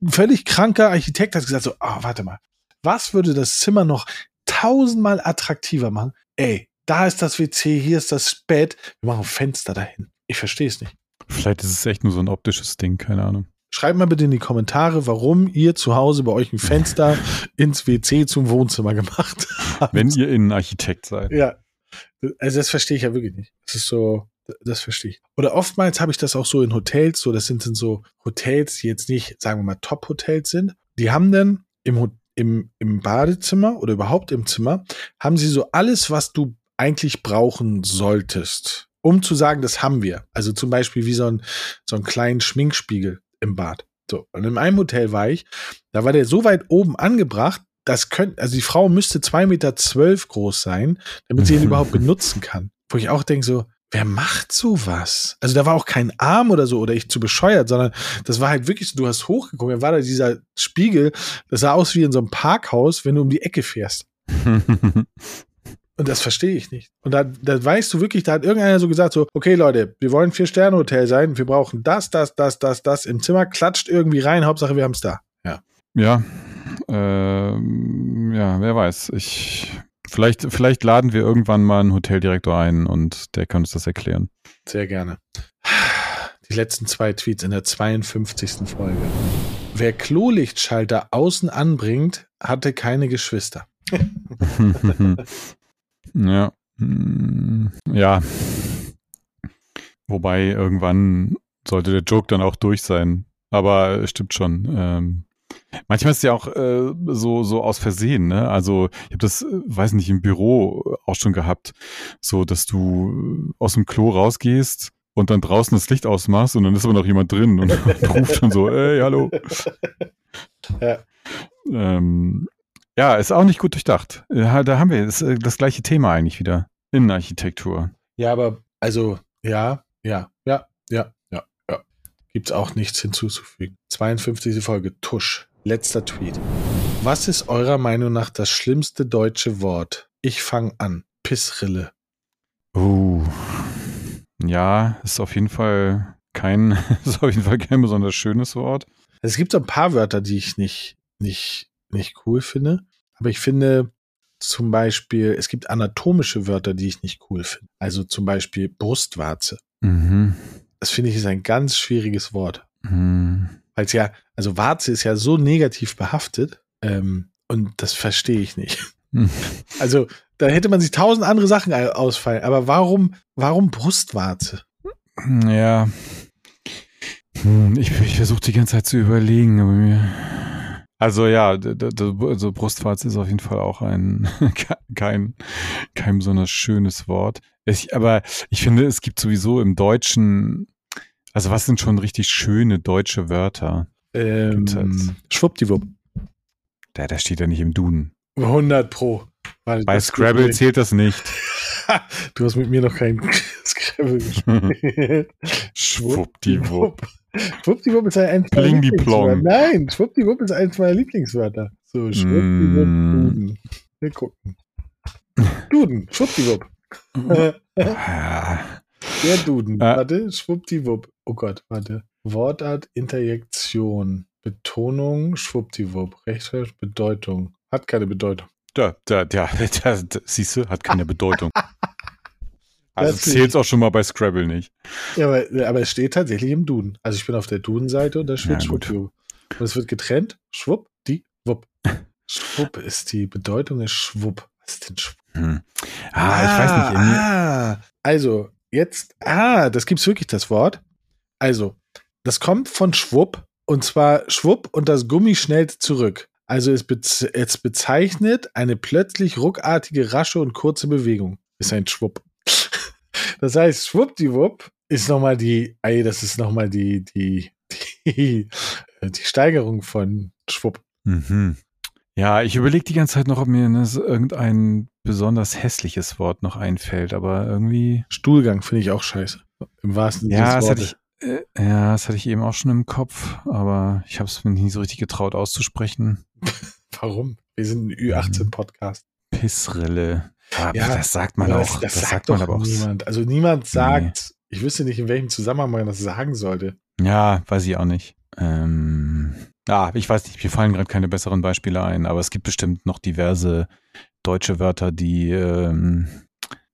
[SPEAKER 2] völlig kranker Architekt hat gesagt, so, ah, oh, warte mal, was würde das Zimmer noch tausendmal attraktiver machen? Ey, da ist das WC, hier ist das Bett, wir machen Fenster dahin. Ich verstehe es nicht.
[SPEAKER 3] Vielleicht ist es echt nur so ein optisches Ding, keine Ahnung.
[SPEAKER 2] Schreibt mal bitte in die Kommentare, warum ihr zu Hause bei euch ein Fenster ins WC zum Wohnzimmer gemacht
[SPEAKER 3] habt. Wenn ihr Innenarchitekt seid.
[SPEAKER 2] Ja. Also das verstehe ich ja wirklich nicht. Das ist so, das verstehe ich. Oder oftmals habe ich das auch so in Hotels, so das sind, sind so Hotels, die jetzt nicht, sagen wir mal, Top-Hotels sind. Die haben dann im, im, im Badezimmer oder überhaupt im Zimmer, haben sie so alles, was du eigentlich brauchen solltest um zu sagen, das haben wir. Also zum Beispiel wie so ein, so einen kleinen Schminkspiegel im Bad. So. Und in einem Hotel war ich, da war der so weit oben angebracht, das könnte, also die Frau müsste zwei Meter zwölf groß sein, damit sie ihn überhaupt benutzen kann. Wo ich auch denke so, wer macht sowas? Also da war auch kein Arm oder so oder ich zu bescheuert, sondern das war halt wirklich so, du hast hochgeguckt, da war da dieser Spiegel, das sah aus wie in so einem Parkhaus, wenn du um die Ecke fährst. Und das verstehe ich nicht. Und da, da weißt du wirklich, da hat irgendeiner so gesagt, so, okay Leute, wir wollen Vier-Sterne-Hotel sein, wir brauchen das, das, das, das, das im Zimmer, klatscht irgendwie rein, Hauptsache wir haben es da. Ja.
[SPEAKER 3] Ja. Ähm, ja, wer weiß. Ich, vielleicht, vielleicht laden wir irgendwann mal einen Hoteldirektor ein und der kann uns das erklären.
[SPEAKER 2] Sehr gerne. Die letzten zwei Tweets in der 52. Folge. Wer Klolichtschalter außen anbringt, hatte keine Geschwister.
[SPEAKER 3] Ja. Hm, ja. Wobei irgendwann sollte der Joke dann auch durch sein. Aber es stimmt schon. Ähm, manchmal ist es ja auch äh, so, so aus Versehen, ne? Also ich habe das, äh, weiß nicht, im Büro auch schon gehabt, so dass du aus dem Klo rausgehst und dann draußen das Licht ausmachst und dann ist aber noch jemand drin und, und ruft schon so, ey, hallo. Ja. Ähm, ja, ist auch nicht gut durchdacht. Ja, da haben wir das, äh, das gleiche Thema eigentlich wieder. Innenarchitektur.
[SPEAKER 2] Ja, aber Also, ja, ja, ja, ja, ja, ja. Gibt's auch nichts hinzuzufügen. 52. Folge, Tusch. Letzter Tweet. Was ist eurer Meinung nach das schlimmste deutsche Wort? Ich fange an. Pissrille.
[SPEAKER 3] Oh. Ja, ist auf jeden Fall kein, ist auf jeden Fall kein besonders schönes Wort.
[SPEAKER 2] Es gibt so ein paar Wörter, die ich nicht, nicht, nicht cool finde. Aber ich finde zum Beispiel, es gibt anatomische Wörter, die ich nicht cool finde. Also zum Beispiel Brustwarze.
[SPEAKER 3] Mhm.
[SPEAKER 2] Das finde ich ist ein ganz schwieriges Wort.
[SPEAKER 3] Mhm.
[SPEAKER 2] Weil es ja, also Warze ist ja so negativ behaftet. Ähm, und das verstehe ich nicht.
[SPEAKER 3] Mhm.
[SPEAKER 2] Also, da hätte man sich tausend andere Sachen au- ausfallen. Aber warum, warum Brustwarze?
[SPEAKER 3] Ja. Hm, Ich, ich versuche die ganze Zeit zu überlegen, aber mir. Also ja, also Brustwarze ist auf jeden Fall auch ein kein, kein besonders schönes Wort. Ich, aber ich finde, es gibt sowieso im Deutschen, also was sind schon richtig schöne deutsche Wörter?
[SPEAKER 2] Ähm,
[SPEAKER 3] Gibt's
[SPEAKER 2] Schwuppdiwupp.
[SPEAKER 3] Da, da steht ja nicht im Duden.
[SPEAKER 2] 100 Pro. Warte,
[SPEAKER 3] Bei Scrabble zählt das nicht.
[SPEAKER 2] Du hast mit mir noch kein Scrabble gespielt.
[SPEAKER 3] Schwuppdiwupp.
[SPEAKER 2] Schwuppdiwupp ist ein eins meiner. Lieblingswörter. Nein, Schwuppdiwupp ist eins meiner Lieblingswörter. So, Schwuppdiwupp,
[SPEAKER 3] Mm.
[SPEAKER 2] Duden. Wir gucken. Duden, Schwuppdiwupp.
[SPEAKER 3] Ah,
[SPEAKER 2] Der Duden.
[SPEAKER 3] Äh.
[SPEAKER 2] Warte, Schwuppdiwupp. Oh Gott, warte. Wortart, Interjektion. Betonung, Schwuppdiwupp. Rechtschreibung, Bedeutung. Hat keine Bedeutung.
[SPEAKER 3] Da, da, da, da, da siehst du, hat keine Bedeutung. Also zählt auch schon mal bei Scrabble nicht.
[SPEAKER 2] Ja, aber, aber es steht tatsächlich im Duden. Also ich bin auf der Duden-Seite und da steht
[SPEAKER 3] Ja, gut.
[SPEAKER 2] Schwuppdiwupp. Und es wird getrennt. Schwupp, die, wupp. Schwupp ist die Bedeutung ist Schwupp. Was ist denn Schwupp?
[SPEAKER 3] Hm. Ah, ich weiß nicht.
[SPEAKER 2] Ah, also, jetzt, ah, das gibt's wirklich, das Wort. Also, das kommt von Schwupp und zwar Schwupp und das Gummi schnellt zurück. Also es, bez es bezeichnet eine plötzlich ruckartige, rasche und kurze Bewegung. Ist ein Schwupp. Das heißt, Schwuppdiwupp ist nochmal die, ey, das ist nochmal die, die, die, die Steigerung von Schwupp.
[SPEAKER 3] Mhm. Ja, ich überlege die ganze Zeit noch, ob mir irgendein besonders hässliches Wort noch einfällt, aber irgendwie.
[SPEAKER 2] Stuhlgang finde ich auch scheiße. Im wahrsten Sinne
[SPEAKER 3] Ja,
[SPEAKER 2] des
[SPEAKER 3] das hatte
[SPEAKER 2] Wortes.
[SPEAKER 3] ich, äh, ja, das hatte ich eben auch schon im Kopf, aber ich habe es mir nie so richtig getraut auszusprechen.
[SPEAKER 2] Warum? Wir sind ein Ü18-Podcast.
[SPEAKER 3] Pissrille. Ja,
[SPEAKER 2] Ja,
[SPEAKER 3] das sagt man
[SPEAKER 2] Aber
[SPEAKER 3] auch.
[SPEAKER 2] Das,
[SPEAKER 3] Das,
[SPEAKER 2] sagt,
[SPEAKER 3] sagt man aber auch.
[SPEAKER 2] niemand. Also niemand sagt, ich wüsste nicht, in welchem Zusammenhang man das sagen sollte.
[SPEAKER 3] Ja, weiß ich auch nicht. Ähm, ja, ich weiß nicht, mir fallen gerade keine besseren Beispiele ein, aber es gibt bestimmt noch diverse deutsche Wörter, die, ähm,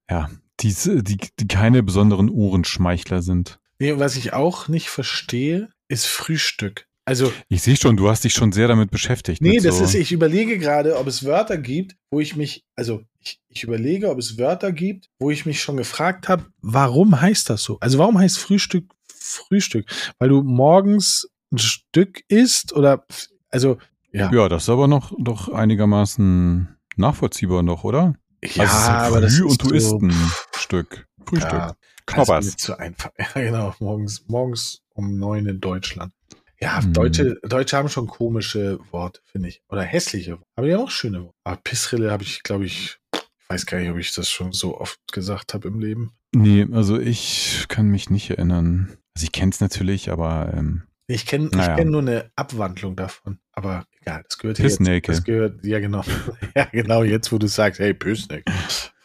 [SPEAKER 3] ja, die, die, die keine besonderen Ohrenschmeichler sind.
[SPEAKER 2] Nee, was ich auch nicht verstehe, ist Frühstück. Also,
[SPEAKER 3] Ich sehe schon, du hast dich schon sehr damit beschäftigt.
[SPEAKER 2] nee, das
[SPEAKER 3] so,
[SPEAKER 2] ist, ich überlege gerade, ob es Wörter gibt, wo ich mich, also ich, ich überlege, ob es Wörter gibt, wo ich mich schon gefragt habe, warum heißt das so? Also warum heißt Frühstück Frühstück? Weil du morgens ein Stück isst oder, also, ja.
[SPEAKER 3] Ja, das ist aber noch doch einigermaßen nachvollziehbar noch, oder?
[SPEAKER 2] Ja,
[SPEAKER 3] also es ist
[SPEAKER 2] aber das
[SPEAKER 3] früh
[SPEAKER 2] ist
[SPEAKER 3] und du
[SPEAKER 2] so-
[SPEAKER 3] isst ein Stück. Frühstück.
[SPEAKER 2] Ja,
[SPEAKER 3] Knoppers.
[SPEAKER 2] zu einfach. Ja, genau. Morgens, morgens um neun in Deutschland. Ja,
[SPEAKER 3] Hm.
[SPEAKER 2] Deutsche, Deutsche haben schon komische Worte, finde ich. Oder hässliche. Aber die haben auch schöne Worte. Aber Pissrille habe ich, glaube ich, ich weiß gar nicht, ob ich das schon so oft gesagt habe im Leben.
[SPEAKER 3] Nee, also ich kann mich nicht erinnern. Also ich kenne es natürlich, aber ähm,
[SPEAKER 2] Ich kenne
[SPEAKER 3] Naja.
[SPEAKER 2] kenn nur eine Abwandlung davon. Aber egal, das gehört hier jetzt.
[SPEAKER 3] Pissnäcke.
[SPEAKER 2] Das gehört, ja genau. ja, genau, jetzt wo du sagst, hey, Pissnäcke.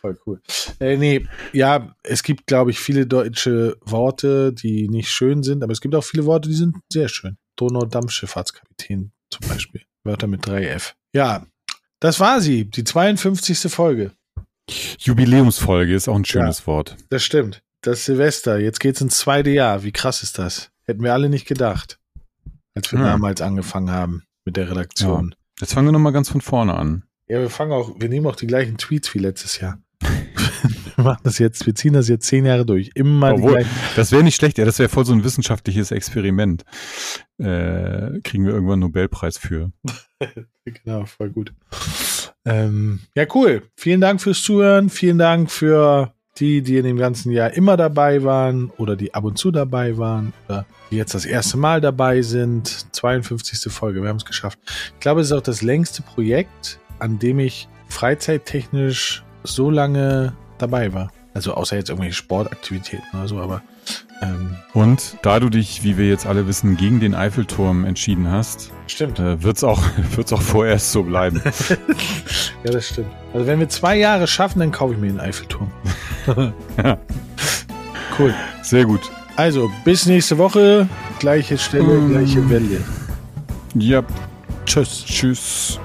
[SPEAKER 2] Voll cool. Äh, nee, ja, es gibt, glaube ich, viele deutsche Worte, die nicht schön sind, aber es gibt auch viele Worte, die sind sehr schön. Donaudampfschifffahrtskapitän zum Beispiel. Wörter mit 3F. Ja, das war sie, die 52. Folge.
[SPEAKER 3] Jubiläumsfolge ist auch ein schönes Wort.
[SPEAKER 2] Das stimmt. Das Silvester, jetzt geht's ins zweite Jahr. Wie krass ist das? Hätten wir alle nicht gedacht, als wir
[SPEAKER 3] Ja.
[SPEAKER 2] damals angefangen haben mit der Redaktion.
[SPEAKER 3] Jetzt fangen wir nochmal ganz von vorne an.
[SPEAKER 2] Ja. wir fangen auch, wir nehmen auch die gleichen Tweets wie letztes Jahr. wir machen das jetzt, wir ziehen das jetzt zehn Jahre durch. Immer die
[SPEAKER 3] Obwohl,
[SPEAKER 2] gleichen.
[SPEAKER 3] das wäre nicht schlecht, ja, das wäre voll so ein wissenschaftliches Experiment. Äh, kriegen wir irgendwann einen Nobelpreis für.
[SPEAKER 2] Genau, voll gut. Ähm, ja, cool. Vielen Dank fürs Zuhören. Vielen Dank für die, die in dem ganzen Jahr immer dabei waren oder die ab und zu dabei waren oder die jetzt das erste Mal dabei sind. 52. Folge, wir haben es geschafft. Ich glaube, es ist auch das längste Projekt, an dem ich freizeittechnisch so lange dabei war. Also außer jetzt irgendwelche Sportaktivitäten oder so, aber
[SPEAKER 3] ähm, Und da du dich, wie wir jetzt alle wissen, gegen den Eiffelturm entschieden hast,
[SPEAKER 2] stimmt.
[SPEAKER 3] Äh, wird es auch, wird's auch vorerst so bleiben.
[SPEAKER 2] ja, das stimmt. Also wenn wir zwei Jahre schaffen, dann kaufe ich mir den Eiffelturm.
[SPEAKER 3] ja.
[SPEAKER 2] Cool.
[SPEAKER 3] Sehr gut.
[SPEAKER 2] Also, bis nächste Woche. Gleiche Stelle, mm. gleiche Welle.
[SPEAKER 3] Ja. Tschüss. Tschüss.